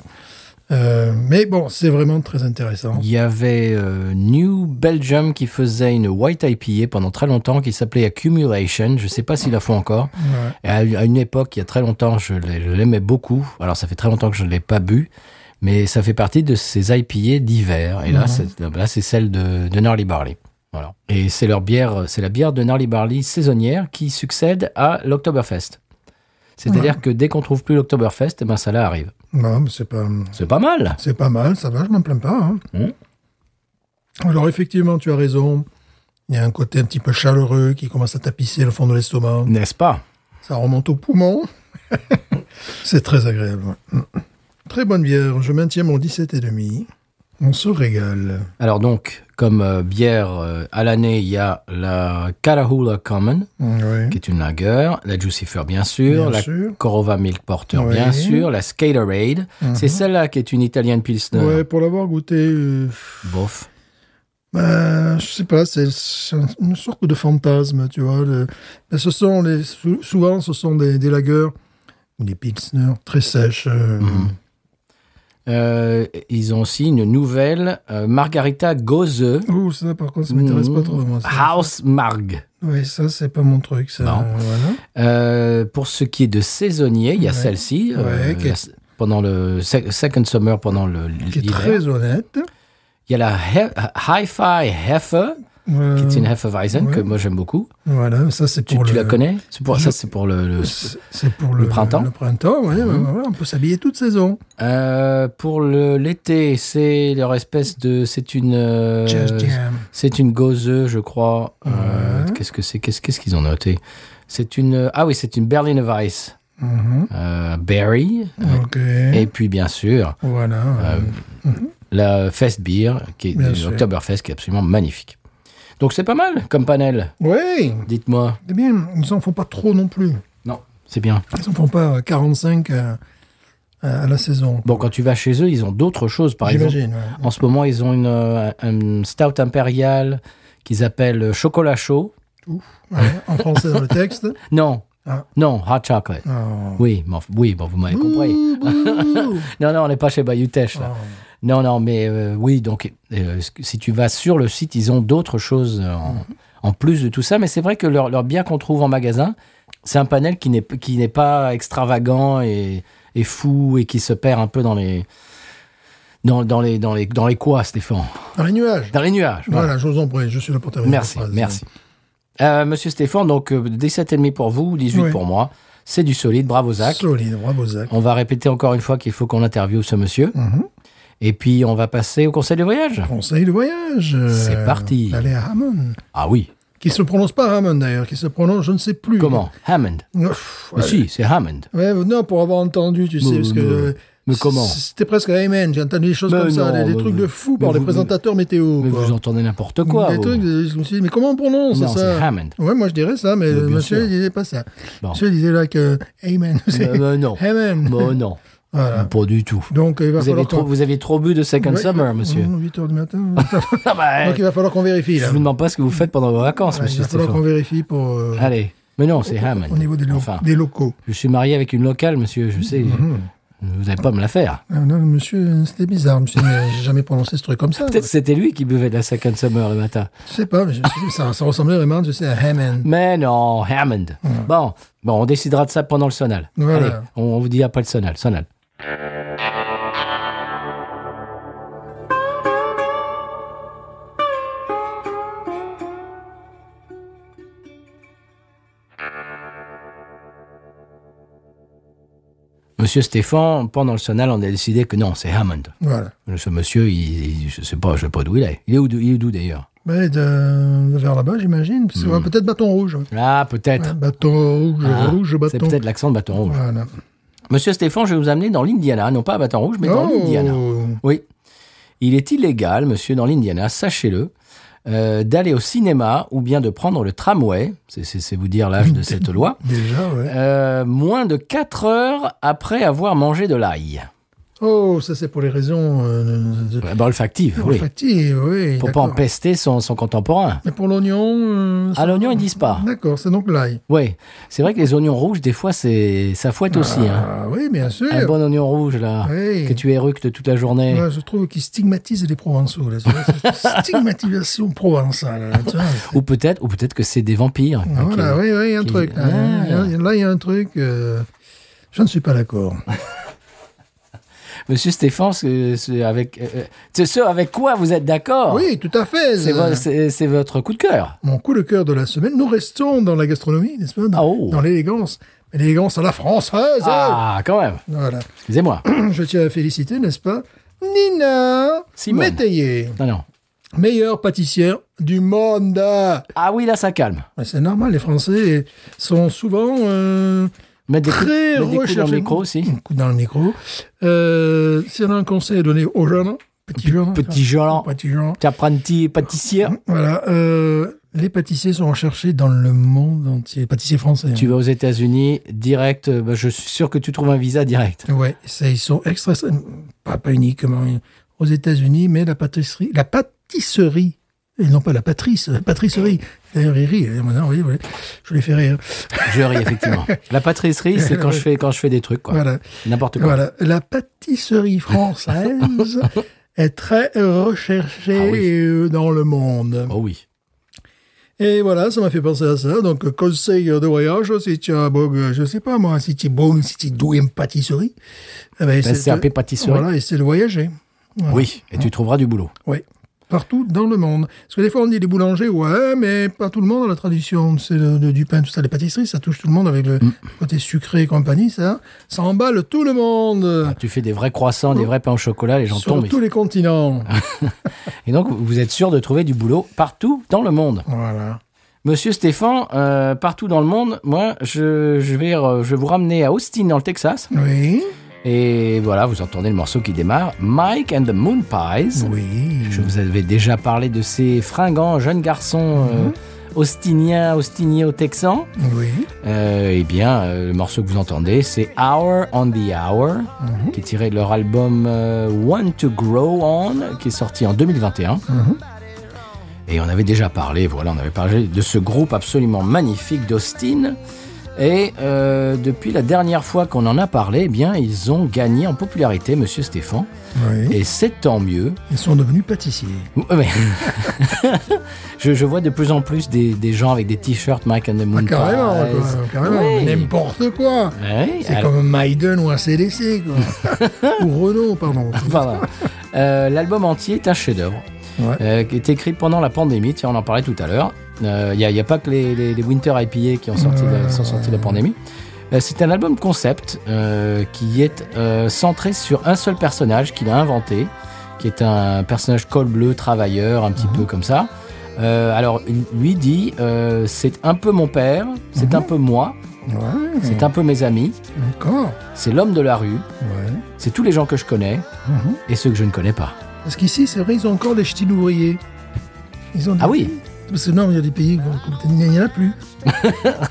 Euh, mais bon, c'est vraiment très intéressant. Il y avait euh, New Belgium qui faisait une white IPA pendant très longtemps qui s'appelait Accumulation. Je sais pas s'ils la font encore. Ouais. Et à à une époque, il y a très longtemps, je l'ai- je l'aimais beaucoup. Alors, ça fait très longtemps que je ne l'ai pas bu, mais ça fait partie de ces IPA d'hiver. Et là, c'est là, c'est celle de, de Gnarly Barley. Voilà. Et c'est leur bière, c'est la bière de Gnarly Barley saisonnière qui succède à l'Oktoberfest. C'est-à-dire que dès qu'on trouve plus l'Oktoberfest, eh ben ça là arrive. Non, mais c'est pas... C'est pas mal. C'est pas mal, ça va, je m'en plains pas. hein. Mm. Alors effectivement, tu as raison. Il y a un côté un petit peu chaleureux qui commence à tapisser le fond de l'estomac. N'est-ce pas? Ça remonte au poumon. c'est très agréable. Très bonne bière. Je maintiens mon 17,5. On se régale. Alors donc, comme euh, bière euh, à l'année, il y a la Catahoula Common, Oui. qui est une lager, la Jucifer bien sûr, Bien la sûr. Corova Milk Porter Oui. bien sûr, la Skaterade, c'est celle-là qui est une italienne Pilsner. Ouais, pour l'avoir goûté, euh, Bof. ben, je sais pas, c'est une sorte de fantasme, tu vois. le- ben, ce sont les, sou- souvent, ce sont des, des lagers ou des pilsner très sèches. euh, Mhm. Euh, ils ont aussi une nouvelle euh, Margarita Gose Ouh, ça, par contre, ça m'intéresse pas trop, moi. ça. House Marg. Oui, ça, c'est pas mon truc, ça. Non. Voilà. Euh, pour ce qui est de saisonnier, il y a Ouais. celle-ci. Ouais, qui est- la- pendant le sec- Second Summer, pendant le Qui est très honnête. Il y a la Hi-Fi Heifer, Euh, qui est une Hefeweizen, que ouais. moi j'aime beaucoup. Voilà, ça, c'est Tu, pour tu le... la connais? C'est pour, Je- Ça, c'est pour le. le- C'est pour Le le, printemps? Le printemps, oui. on peut s'habiller toute saison. Euh, pour l'été, c'est leur espèce de. C'est une. euh, c'est une gauzeuse, je crois. Euh, Ouais. Qu'est-ce que c'est? Qu'est-ce qu'est-ce qu'ils ont noté? C'est une. Ah oui, c'est une Berliner Weiss. Mhm. Euh, Berry. Ok. Et puis, bien sûr, Voilà. euh, la Fest Beer, qui est. Oktoberfest, qui est absolument magnifique. Donc, c'est pas mal comme panel. Oui, Dites-moi. c'est bien. Ils en font pas trop non plus. Non, c'est bien. Ils en font pas euh, 45 à, à- la saison. Bon, quand tu vas chez eux, ils ont d'autres choses. Par exemple, J'imagine. ouais. en ce moment, ils ont une, euh, un stout impérial qu'ils appellent chocolat chaud. Ouais, en français dans le texte. Non, Ah. non, hot chocolate. Oh. Oui, oui, bon, vous m'avez compris. non, non, on n'est pas chez Bayou Teche, là. Non, non, mais euh, oui, donc euh, si tu vas sur le site, ils ont d'autres choses en, en plus de tout ça. Mais c'est vrai que leur, leur bien qu'on trouve en magasin, c'est un panel qui n'est qui n'est pas extravagant et, et fou et qui se perd un peu dans les dans, dans les dans les dans les quoi, Stéphane Dans les nuages. Dans les nuages. voilà. Voilà, je vous en prie, je suis là pour terminer. Merci, merci. Euh, Monsieur Stéphane, donc euh, 17,5 pour vous, 18 Oui. pour moi. C'est du solide, bravo Zach. Solide, bravo Zach. On va répéter encore une fois qu'il faut qu'on interviewe ce monsieur. Mhm. Et puis on va passer au conseil de voyage. Conseil de voyage. euh, C'est parti. D'aller à Hammond. Ah oui. Qui se prononce pas Hammond d'ailleurs, qui se prononce, je ne sais plus. Comment Hammond. Ouf, Mais. Si, c'est Hammond. Ouais, non, pour avoir entendu, tu sais, Mais- parce que. mais- euh, mais comment C'était presque Amen, j'ai entendu des choses Mais comme ça, non, des, des trucs de fou par les présentateurs météo. Mais quoi. vous entendez n'importe quoi. Des vous. trucs, je me suis dit, mais comment on prononce Non, ça c'est Hammond. Ouais, moi je dirais ça, mais monsieur sûr. il disait pas ça. Bon. Monsieur il disait là que Amen. Euh, euh, non. Amen. Bon, non. Voilà. Pas du tout. Donc il va Vous avez, trop, vous avez trop bu de Second Ouais, Summer, monsieur. 8 heures du matin. Ah bah, Donc il va falloir qu'on vérifie je là. vous demande pas ce que vous faites pendant vos vacances, Ouais, il monsieur va falloir qu'on vérifie pour. euh, Allez. Mais non, c'est Hammond. Au niveau des, lo- Enfin, des locaux. je suis marié avec une locale, monsieur, je sais. Mhm. Vous n'allez pas me la faire. Ah, non, monsieur, c'était bizarre, monsieur, j'ai jamais prononcé ce truc comme ça. Peut-être c'était lui qui buvait de la Second Summer le matin. Je sais pas, mais je- ça, ça ressemblait vraiment, tu sais, à Hammond. Mais non, Hammond. Bon, bon, on décidera de ça pendant le sonal. Voilà. Allez, on, on vous dit après le sonal. Sonal. Monsieur Stéphane, pendant le sonal, on a décidé que non, c'est Hammond. Voilà. Ce monsieur, il, il- je sais pas, je sais pas d'où il est. Il est où, il est d'où d'ailleurs? De, de vers là-bas, j'imagine. C'est Hmm. peut-être bâton rouge. Ah, peut-être. Ouais, bâton rouge, Ah, rouge, c'est peut-être l'accent de Bâton Rouge. Voilà. Monsieur Stéphane, je vais vous amener dans l'Indiana, non pas à Bâton Rouge, mais dans Oh. l'Indiana. Oui. Il est illégal, monsieur, dans l'Indiana, sachez-le, euh, d'aller au cinéma ou bien de prendre le tramway, c'est- vous dire l'âge de cette loi, Déjà, ouais. euh, moins de 4 heures après avoir mangé de l'ail. Oh, ça c'est pour les raisons euh, bah, olfactive, oui. olfactives, oui. Pour pas empester son, son contemporain. Mais pour l'oignon. euh, À ça- l'oignon, ils disent pas. D'accord, c'est donc l'ail. Oui, c'est vrai que les oignons rouges, des fois, c'est ça fouette aussi. Hein. Ah oui, bien sûr. Un bon oignon rouge, là, Oui. que tu éructes toute la journée. Ouais, je trouve qu'il stigmatise les Provençaux. Là. Stigmatisation provençale. Là, tu vois. Ou peut-être ou peut-être que c'est des vampires. Ah, Voilà, oui, oui, il y a un qui- truc. Là, Ah. Il y a- là, il y a un truc. euh, Je ne suis pas d'accord. Monsieur Stéphane, c'est avec, euh, euh, c'est ce avec quoi vous êtes d'accord Oui, tout à fait. C'est vo- c'est c'est votre coup de cœur. Mon coup de cœur de la semaine. Nous restons dans la gastronomie, n'est-ce pas? Dans, Oh. dans l'élégance. Mais l'élégance à la française. Ah, quand même. Voilà. Excusez-moi. Je tiens à féliciter, n'est-ce pas? Nina Simone. Métayer, Non, non. meilleure pâtissière du monde. Ah oui, là, ça calme. C'est normal, les Français sont souvent euh, Mettre des coups, très des coups dans recherchés. le micro aussi. Un coup dans le micro. Euh, si on a un conseil à donner aux jeunes, petits jeunes, Petit gens, petits gens, t'es apprenti pâtissier. voilà, euh, les pâtissiers sont recherchés dans le monde entier, pâtissiers français. Tu vas aux États-Unis, direct, euh, bah, je suis sûr que tu trouves un visa direct. Ouais, ça, ils sont extra, pas, pas uniquement aux États-Unis, mais la pâtisserie, la pâtisserie, et non pas la patrice, la pâtisserie. D'ailleurs, il rit. euh, je les fais rire. Je ris, effectivement. La pâtisserie, c'est quand je fais, quand je fais des trucs, quoi. Voilà, N'importe quoi. voilà. La pâtisserie française est très recherchée Ah oui. euh, dans le monde. Oh oui. Et voilà, ça m'a fait penser à ça. Donc, conseil de voyage, si tu as, euh, je sais pas moi, si tu es bon, si tu es doué en pâtisserie, eh ben, c'est un peu pâtisserie. Voilà, et c'est le voyager. Voilà. Oui, et tu trouveras du boulot. Oui. Partout dans le monde. Parce que des fois, on dit les boulangers, ouais, mais pas tout le monde a la tradition. C'est du pain, tout ça, les pâtisseries, ça touche tout le monde avec le côté sucré et compagnie, ça. Ça emballe tout le monde. Tu fais des vrais croissants, des vrais pains au chocolat, les gens sur tombent. tous les continents. Et donc, vous êtes sûr de trouver du boulot partout dans le monde. voilà. Monsieur Stéphane, euh, partout dans le monde, moi, je, je, vais, euh, je vais vous ramener à Austin, dans le Texas. Oui. Et voilà, vous entendez le morceau qui démarre. Mike and the Moon Pies. Oui. Je vous avais déjà parlé de ces fringants jeunes garçons euh, austiniens, austiniers au Texan. Oui. Euh, eh bien, euh, le morceau que vous entendez, c'est Hour on the Hour, qui est tiré de leur album euh, Want to Grow On, qui est sorti en 2021. Et on avait déjà parlé, voilà, on avait parlé de ce groupe absolument magnifique d'Austin. Et euh, depuis la dernière fois qu'on en a parlé, eh bien, ils ont gagné en popularité, Monsieur Stéphane. Oui. Et c'est tant mieux. Ils sont devenus pâtissiers. Ouais. je, je vois de plus en plus des, des gens avec des t-shirts Mike and the Moon Ah, carrément, quoi, carrément. Oui. N'importe quoi. C'est alors- comme Maiden ou un CDC, quoi. ou Renault, pardon. Voilà. Euh, L'album entier est un chef-d'œuvre Ouais. euh, qui est écrit pendant la pandémie. Tiens, on en parlait tout à l'heure. Il n'y a, pas que les, les- les Winter IPA qui ont sorti de- sont sortis de la pandémie. Euh, C'est un album concept euh, qui est euh, centré sur un seul personnage qu'il a inventé, qui est un personnage col bleu, travailleur, un petit peu comme ça. Euh, alors, lui dit, euh, c'est un peu mon père, c'est un peu moi, Ouais. c'est un peu mes amis, c'est l'homme de la rue, Ouais. c'est tous les gens que je connais Mhm. et ceux que je ne connais pas. Parce qu'ici, c'est vrai, ils ont encore des ch'tis ouvriers. Ils ont des- Ah oui Parce que non, il y a des pays, où il n'y en a plus.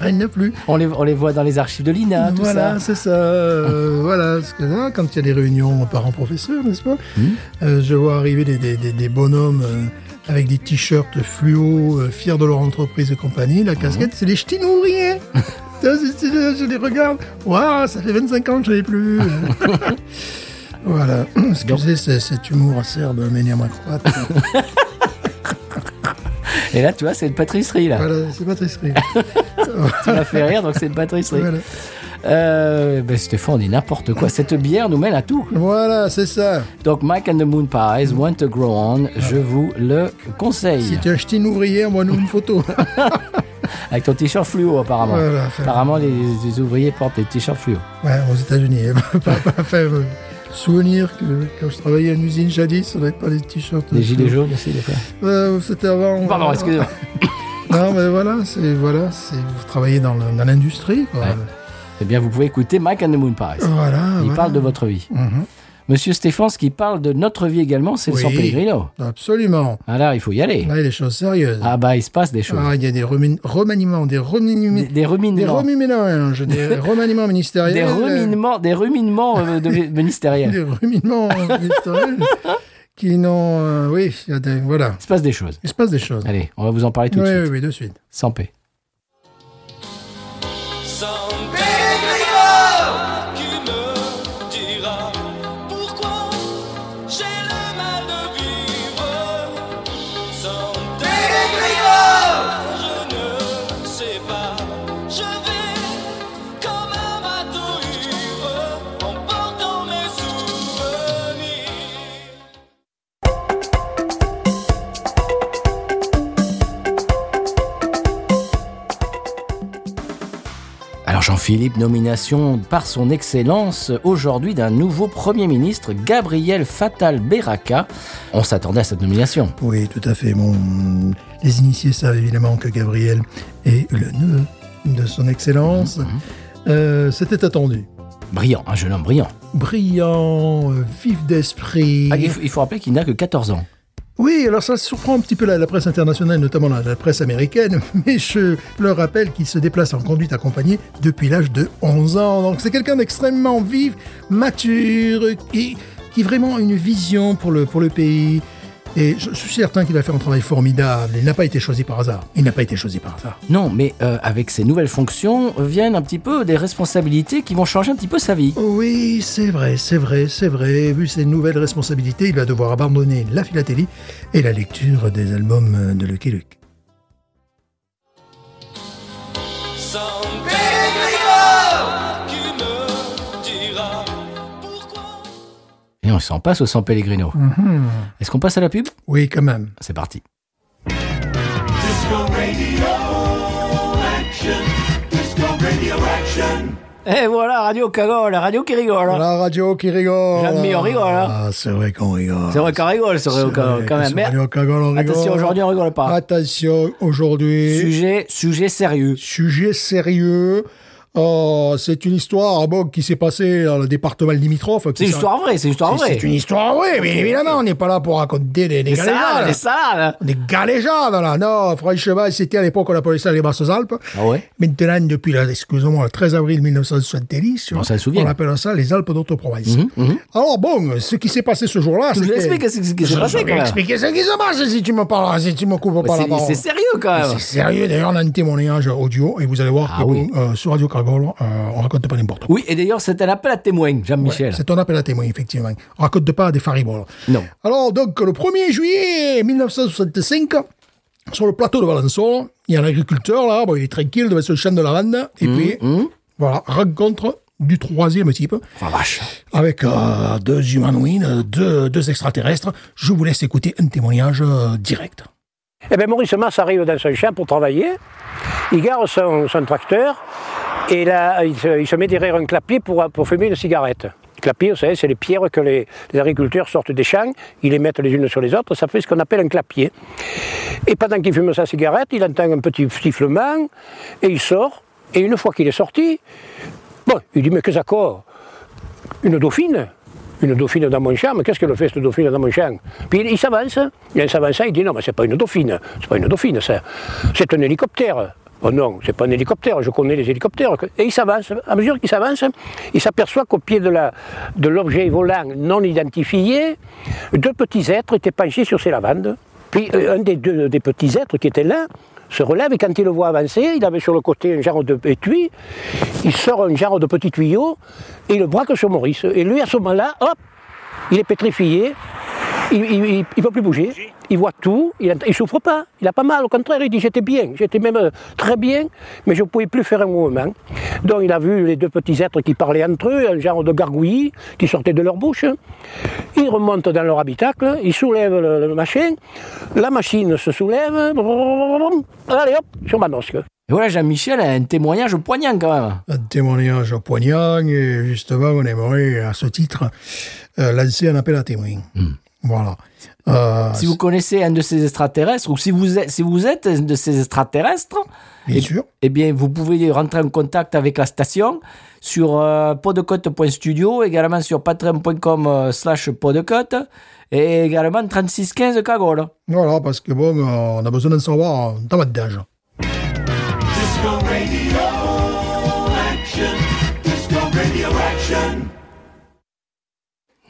Il n'y en a plus. On les, on les voit dans les archives de l'INA, tout voilà, ça. c'est ça. euh, voilà, parce que là, quand il y a des réunions parents-professeurs, n'est-ce pas Mhm. Euh, Je vois arriver des, des- des- des bonhommes euh, avec des t-shirts fluo, fiers de leur entreprise et compagnie. La casquette, c'est les ch'tis ouvriers. Ça, c'est- c'est- je les regarde. Waouh, ça fait 25 ans que je l'ai plus. voilà. Excusez c'est- cet humour acerbe, mais néanmoins croate. Et là, tu vois, c'est une pâtisserie, là. voilà, c'est pas triste. Ça m'a fait rire, donc c'est une pâtisserie. Voilà, Euh, ben, Stéphane, on dit n'importe quoi. Cette bière nous mène à tout. Voilà, c'est ça. Donc, Mike and the Moon Pies, Want to Grow On, je vous le conseille. Si tu es un ch'ti ouvrier, envoie-nous une photo. Avec ton t-shirt fluo, apparemment. Voilà, Apparemment, les, les ouvriers portent des t-shirts fluo. Ouais, aux États-Unis. Pas- euh, souvenir que quand je travaillais à une usine jadis, on n'avait pas les t-shirts. Les gilets jaunes aussi, des fois. Euh, C'était avant. Pardon, euh, excusez-moi. Non, mais voilà, c'est voilà, c'est vous travaillez dans l'industrie, quoi. Ouais. Eh bien, vous pouvez écouter Mike and the Moon Pies. Voilà. Il voilà. parle de votre vie. Mhm. Monsieur Stéphane, ce qui parle de notre vie également, c'est Oui. le San Pellegrino. Absolument. Ah là, il faut y aller. Là, il y a des choses sérieuses. Ah bah, il se passe des choses. Ah, il y a des remaniements, des Des, remaniements, des des ruminements. remaniements, des remaniements ministériels. Des ruminements, des ruminements euh, de- ministériels. Des remaniements ministériels qui n'ont. euh, oui, il y a des. Voilà. Il se passe des choses. Il se passe des choses. Allez, on va vous en parler tout Oui, de oui, suite. oui, de suite. Sans paix. Jean-Philippe, nomination par son excellence aujourd'hui d'un nouveau Premier ministre, Gabriel Fatal Beraka. On s'attendait à cette nomination. Oui, tout à fait. Bon, les initiés savent évidemment que Gabriel est le neveu de son excellence. Mhm. Euh, C'était attendu. Brillant, un jeune homme brillant. Brillant, euh, vif d'esprit. Ah, il, faut, il faut rappeler qu'il n'a que 14 ans. Oui, alors ça surprend un petit peu la, la presse internationale, notamment la, la presse américaine, mais je leur rappelle qu'il se déplace en conduite accompagnée depuis l'âge de 11 ans. Donc c'est quelqu'un d'extrêmement vif, mature, qui, qui vraiment a une vision pour le, pour le pays. Et je, suis certain qu'il va faire un travail formidable. Il n'a pas été choisi par hasard. Il n'a pas été choisi par hasard. Non, mais euh, avec ses nouvelles fonctions viennent un petit peu des responsabilités qui vont changer un petit peu sa vie. Oui, c'est vrai, c'est vrai, c'est vrai. Vu ses nouvelles responsabilités, il va devoir abandonner la philatélie et la lecture des albums de Lucky Luke. Et on s'en passe au San Pellegrino. Mhm. Est-ce qu'on passe à la pub? Oui, quand même. C'est parti. Disco radio action. Disco radio action. Et voilà, Radio Cagole, la radio qui rigole. hein. La radio qui rigole. Bien, on rigole, hein. Ah, c'est vrai qu'on rigole. C'est vrai qu'on rigole sur Radio C'est Cagole vrai quand que même. Mais Radio Cagole, on rigole. attention, aujourd'hui on rigole pas. Attention, aujourd'hui. Sujet, sujet sérieux. Sujet sérieux. Oh, c'est une histoire bon, qui s'est passée dans le département limitrophe. C'est une histoire vraie, c'est une histoire vraie. c'est une histoire vraie, bien évidemment. On n'est pas là pour raconter des, des galéjades. des salades. Des galéjades, là. Non, franchement, c'était à l'époque, on appelait ça les Basses-Alpes. Ah ouais Maintenant, depuis, le- excusez-moi, le 13 avril 1970, On s'en souvient. on appelle ça les Alpes d'Haute-Provence. Mhm, mhm. Alors bon, ce qui s'est passé ce jour-là, Je vous c'était... explique ce qui s'est passé, je quand vais même. expliquer ce qui se passe si tu me parles, si tu me couvres pas la C'est- parole. C'est sérieux quand même. C'est sérieux, d'ailleurs, on a un témoignage audio et vous allez voir Ah que euh, sur Radio Cagole, euh, on raconte pas n'importe quoi. Oui, et d'ailleurs, c'est un appel à témoin, Jean-Michel. C'est ton appel à témoin, effectivement. On raconte pas des fariboles. Non. Alors, donc, le 1er juillet 1965, sur le plateau de Valençon, il y a un agriculteur, là, bon, il est tranquille devant ce champ de lavande, et Mmh, puis, voilà, rencontre du troisième type, Oh la vache. avec euh, deux humanoïdes, deux, deux extraterrestres. Je vous laisse écouter un témoignage euh, direct. Eh bien, Maurice Mass arrive dans son champ pour travailler. Il gare son, son tracteur et là, il se, il met derrière un clapier pour, pour fumer une cigarette. Clapier, vous savez, c'est les pierres que les, agriculteurs sortent des champs, ils les mettent les unes sur les autres, ça fait ce qu'on appelle un clapier. Et pendant qu'il fume sa cigarette, il entend un petit sifflement et il sort. Et une fois qu'il est sorti, bon, il dit Mais que ça quoi? Une dauphine? Une dauphine dans mon champ, mais qu'est-ce qu'elle fait cette dauphine dans mon champ? Puis il, il s'avance, en s'avançant, il dit non, mais c'est pas une dauphine, c'est pas une dauphine, ça. c'est un hélicoptère. Oh non, c'est pas un hélicoptère, je connais les hélicoptères. Et il s'avance, à mesure qu'il s'avance, il s'aperçoit qu'au pied de l'objet volant non identifié, deux petits êtres étaient penchés sur ses lavandes. Puis euh, un des deux des petits êtres qui était là se relève et quand il le voit avancer, il avait sur le côté un genre de étui, il sort un genre de petit tuyau et il le braque sur Maurice. Et lui, à ce moment-là, hop, il est pétrifié, il ne peut plus bouger, il voit tout, il ne souffre pas, il n'a pas mal, au contraire, il dit j'étais bien, j'étais même euh, très bien, mais je ne pouvais plus faire un mouvement. Donc il a vu les deux petits êtres qui parlaient entre eux, un genre de gargouillis qui sortait de leur bouche. Ils remontent dans leur habitacle, ils soulèvent le, le machin, la machine se soulève, allez hop, sur Manosque. Et voilà, Jean-Michel a un témoignage poignant quand même. Un témoignage poignant et justement, on aimerait à ce titre euh, lancer un appel à témoins. Voilà. Euh, Si vous connaissez un de ces extraterrestres, ou si vous êtes, si vous êtes un de ces extraterrestres, Bien eh, sûr. eh bien, vous pouvez rentrer en contact avec la station sur euh, podcote.studio, également sur patreon.com euh, slash podcote, et également 3615 Cagole. Voilà, parce que bon, euh, on a besoin d'en savoir davantage. Disco radio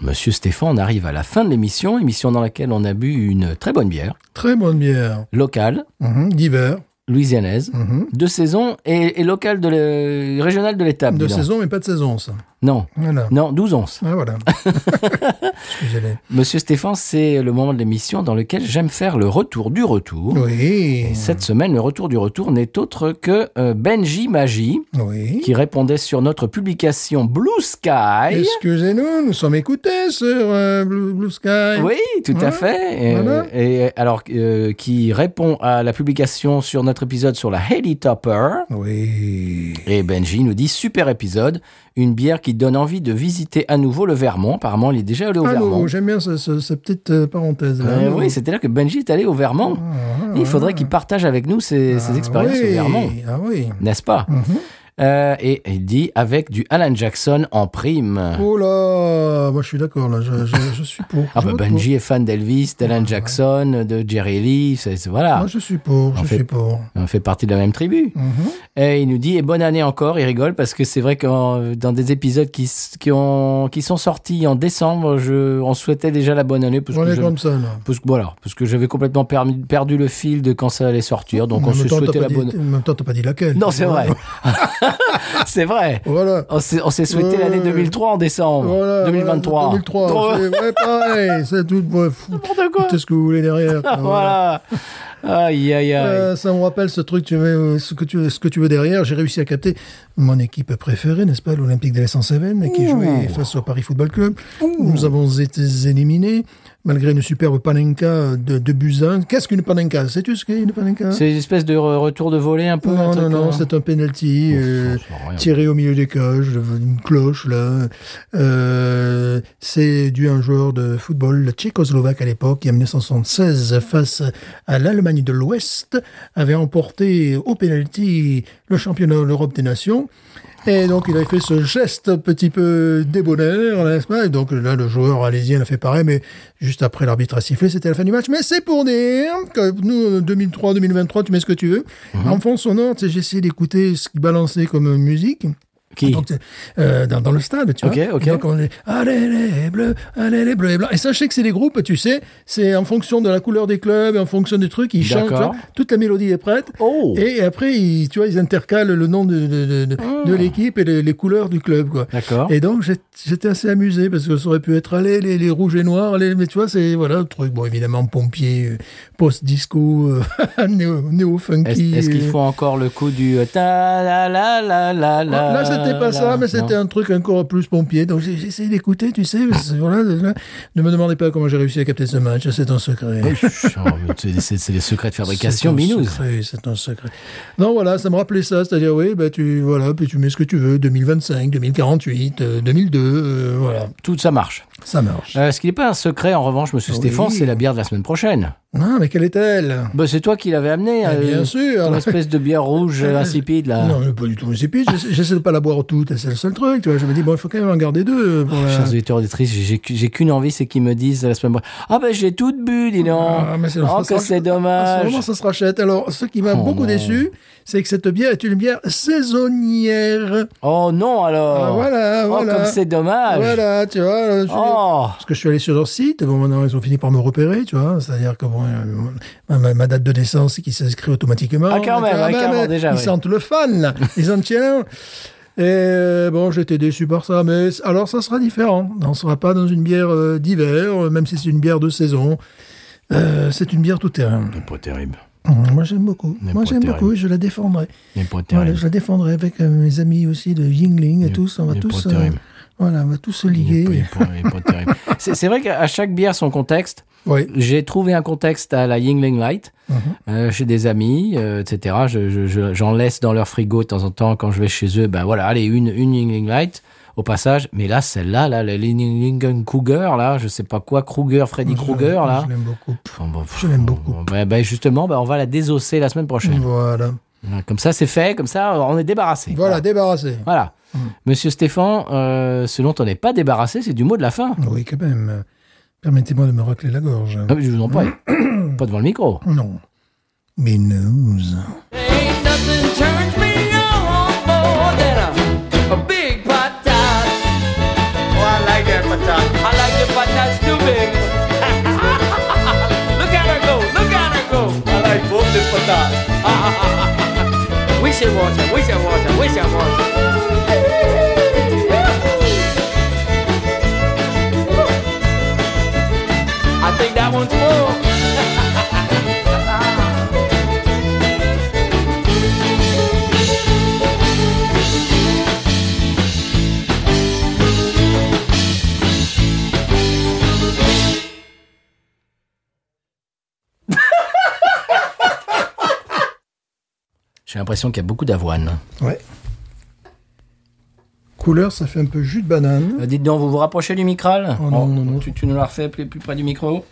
Monsieur Stéphane, on arrive à la fin de l'émission, émission dans laquelle on a bu une très bonne bière, Très bonne bière. locale, Mhm, D'hiver. louisianaise, Mhm. de saison et, et locale de le- régionale de l'étape. De saison, mais pas de saison, ça. Non, Voilà. non, 12 onces. Ah, voilà. Monsieur Stéphane, c'est le moment de l'émission dans lequel j'aime faire le retour du retour. Oui. Et cette semaine, le retour du retour n'est autre que euh, Benji Magie, Oui. qui répondait sur notre publication Blue Sky. Excusez-nous, nous sommes écoutés sur euh, Blue, Blue Sky. Oui, tout à fait. Et, voilà. et alors, euh, qui répond à la publication sur notre épisode sur la Haley Topper. Oui. Et Benji nous dit super épisode, une bière qui donne envie de visiter à nouveau le Vermont. Apparemment, il est déjà allé au Ah, Vermont. j'aime bien ce- ce- cette petite euh, parenthèse-là. Euh, Non. oui, c'est-à-dire que Benji est allé au Vermont. Ah, il faudrait qu'il partage avec nous ses, ses ah, expériences oui. au Vermont, Ah oui. n'est-ce pas? Mhm. Euh, Et il dit avec du Alan Jackson en prime. Oh là, moi je suis d'accord, là, je, je- je suis pour. Ah bah Benji est fan d'Elvis, d'Alan Jackson, de Jerry Lee, c'est c'est- pour. voilà, Moi je suis pour, je fait- suis pour. on fait partie de la même tribu. Mhm. Et il nous dit et bonne année encore, il rigole parce que c'est vrai que dans des épisodes qui, qui, ont, qui sont sortis en décembre, je, on souhaitait déjà la bonne année parce On que est je- comme ça, là. parce que voilà, parce que j'avais complètement perdu, perdu le fil de quand ça allait sortir, donc on se souhaitait la pas bonne. dit- En même temps, t'as pas dit laquelle. Non, c'est vrai. c'est vrai. Voilà. On s'est, souhaité Ouais. l'année 2003 en décembre. Voilà, 2023. voilà, 2003, Trop- c'est ouais, pareil, c'est tout. Bref, N'importe quoi. Tout ce que vous voulez derrière. quoi, Voilà. Aïe, aïe, aïe. Euh, ça me rappelle ce truc, tu veux, ce, que tu, ce que tu veux derrière. J'ai réussi à capter mon équipe préférée, n'est-ce pas, l'Olympique de l'Essence-Cévennes, qui jouait face au Paris Football Club. Nous avons été éliminés, malgré une superbe panenka de, de Buzyn. Qu'est-ce qu'une panenka? Sais-tu ce qu'est une panenka? C'est une espèce de re- retour de volée un peu Non, non, non, euh, c'est un penalty euh, tiré au milieu des cages, une cloche là. Euh, c'est dû à un joueur de football tchécoslovaque à l'époque qui en 1976 face à l'Allemagne de l'Ouest avait emporté au penalty le championnat de l'Europe des Nations. Et donc il avait fait ce geste un petit peu débonnaire, n'est-ce pas? Et donc là le joueur alésien a fait pareil, mais juste après l'arbitre a sifflé, c'était la fin du match. Mais c'est pour dire que nous, 2003-2023, tu mets ce que tu veux. Mhm. En fond sonore, j'ai essayé d'écouter ce qu'il balançait comme musique. Qui Donc, euh, dans, dans le stade, tu Ok, vois. ok. Et Donc on est, allez les bleus, allez les bleus et blancs. Et sachez que c'est des groupes, tu sais, c'est en fonction de la couleur des clubs, en fonction des trucs, ils chantent. tu D'accord. vois. Toute la mélodie est prête. Oh Et après, ils, tu vois, ils intercalent le nom de, de, de, de l'équipe et les, les couleurs du club, quoi. D'accord. Et donc, j'étais assez amusé parce que ça aurait pu être, allez, les, les rouges et noirs, allez, mais tu vois, c'est, voilà, le truc, bon, évidemment, pompier, euh, post-disco, euh, néo- néo-funky. Est-ce est-ce qu'il euh, faut encore le coup du ta la la la la la Là, c'était pas ça, mais c'était un truc encore plus pompier. Donc, j'ai essayé d'écouter, tu sais. voilà, ne me demandez pas comment j'ai réussi à capter ce match. C'est un secret. C'est c'est- les secrets de fabrication, secret, C'est un secret. Non, voilà, ça me rappelait ça. C'est-à-dire, oui, bah, tu, voilà, puis tu mets ce que tu veux. 2025, 2048, euh, 2002, euh, voilà. Tout ça marche. Ça marche. Euh, ce qui n'est pas un secret, en revanche, monsieur Oui. Stéphane, c'est la bière de la semaine prochaine. Non, mais quelle est-elle? Bah, c'est toi qui l'avais amenée. Ah, bien sûr. Ton espèce de bière rouge euh, insipide, là. Non, pas du tout insipide. J'essaie- de pas la boire toute. C'est le seul truc, tu vois. Je me dis, bon, il faut quand même en garder deux. Pour la- Chers auditeurs auditrices, j'ai qu'une envie, c'est qu'ils me disent la semaine prochaine Ah, ben j'ai tout bu, dis donc. Ah, mais c'est- oh, que c'est dommage. moment, ça se rachète. Alors, ce qui m'a Oh beaucoup non. déçu, c'est que cette bière est une bière saisonnière. Oh non, alors. Ah, voilà, Oh, voilà. comme c'est dommage. Voilà, tu vois. je- Oh. Parce que je suis allé sur leur site, bon, maintenant, ils ont fini par me repérer, tu vois. C'est-à-dire que bon, euh, ma, ma- ma date de naissance qui s'inscrit automatiquement. Ah, quand même, ah, carrément, déjà, Ils oui. sentent le fan, là. Ils en tiennent. Et euh, bon, j'étais déçu par ça, mais alors ça sera différent. On ne sera pas dans une bière euh, d'hiver, même si c'est une bière de saison. Euh, c'est une bière tout terrain. C'est pas terrible. Mmh, Moi, j'aime beaucoup. N'est Moi, j'aime beaucoup je la défendrai. Voilà, terrible. je la défendrai avec euh, mes amis aussi de Yingling et tous. On va tous, pas euh, terrible. Voilà, on va tous se liguer. C'est vrai qu'à chaque bière, son contexte. Oui. J'ai trouvé un contexte à la Yingling Light Mhm. euh, chez des amis, euh, etc. Je- je- je- J'en laisse dans leur frigo de temps en temps quand je vais chez eux. Ben voilà, allez, une, une Yingling Light au passage. Mais là, celle-là, là, la Yingling Kruger, là, je sais pas quoi, Kruger, Freddy Kruger, là. Je l'aime beaucoup. Bon, Je l'aime beaucoup. Ben, ben, justement, ben, on va la désosser la semaine prochaine. Voilà. Voilà, Comme ça, c'est fait. Comme ça, on est débarrassé. Voilà, débarrassé. Voilà. Monsieur Stéphane, euh, ce dont on n'est pas débarrassé, c'est du mot de la fin. Oui, quand même. Permettez-moi de me racler la gorge. Ah, mais je vous en prie. pas devant le micro. Non. Mais news. Ain't nothing turns me on more than a, a big patat. Oh, J'ai l'impression qu'il y a beaucoup d'avoine. Ouais. Couleur, ça fait un peu jus de banane. Euh, dites donc, vous vous rapprochez du micral Oh non, non, non. Tu, tu nous la refais plus, plus près du micro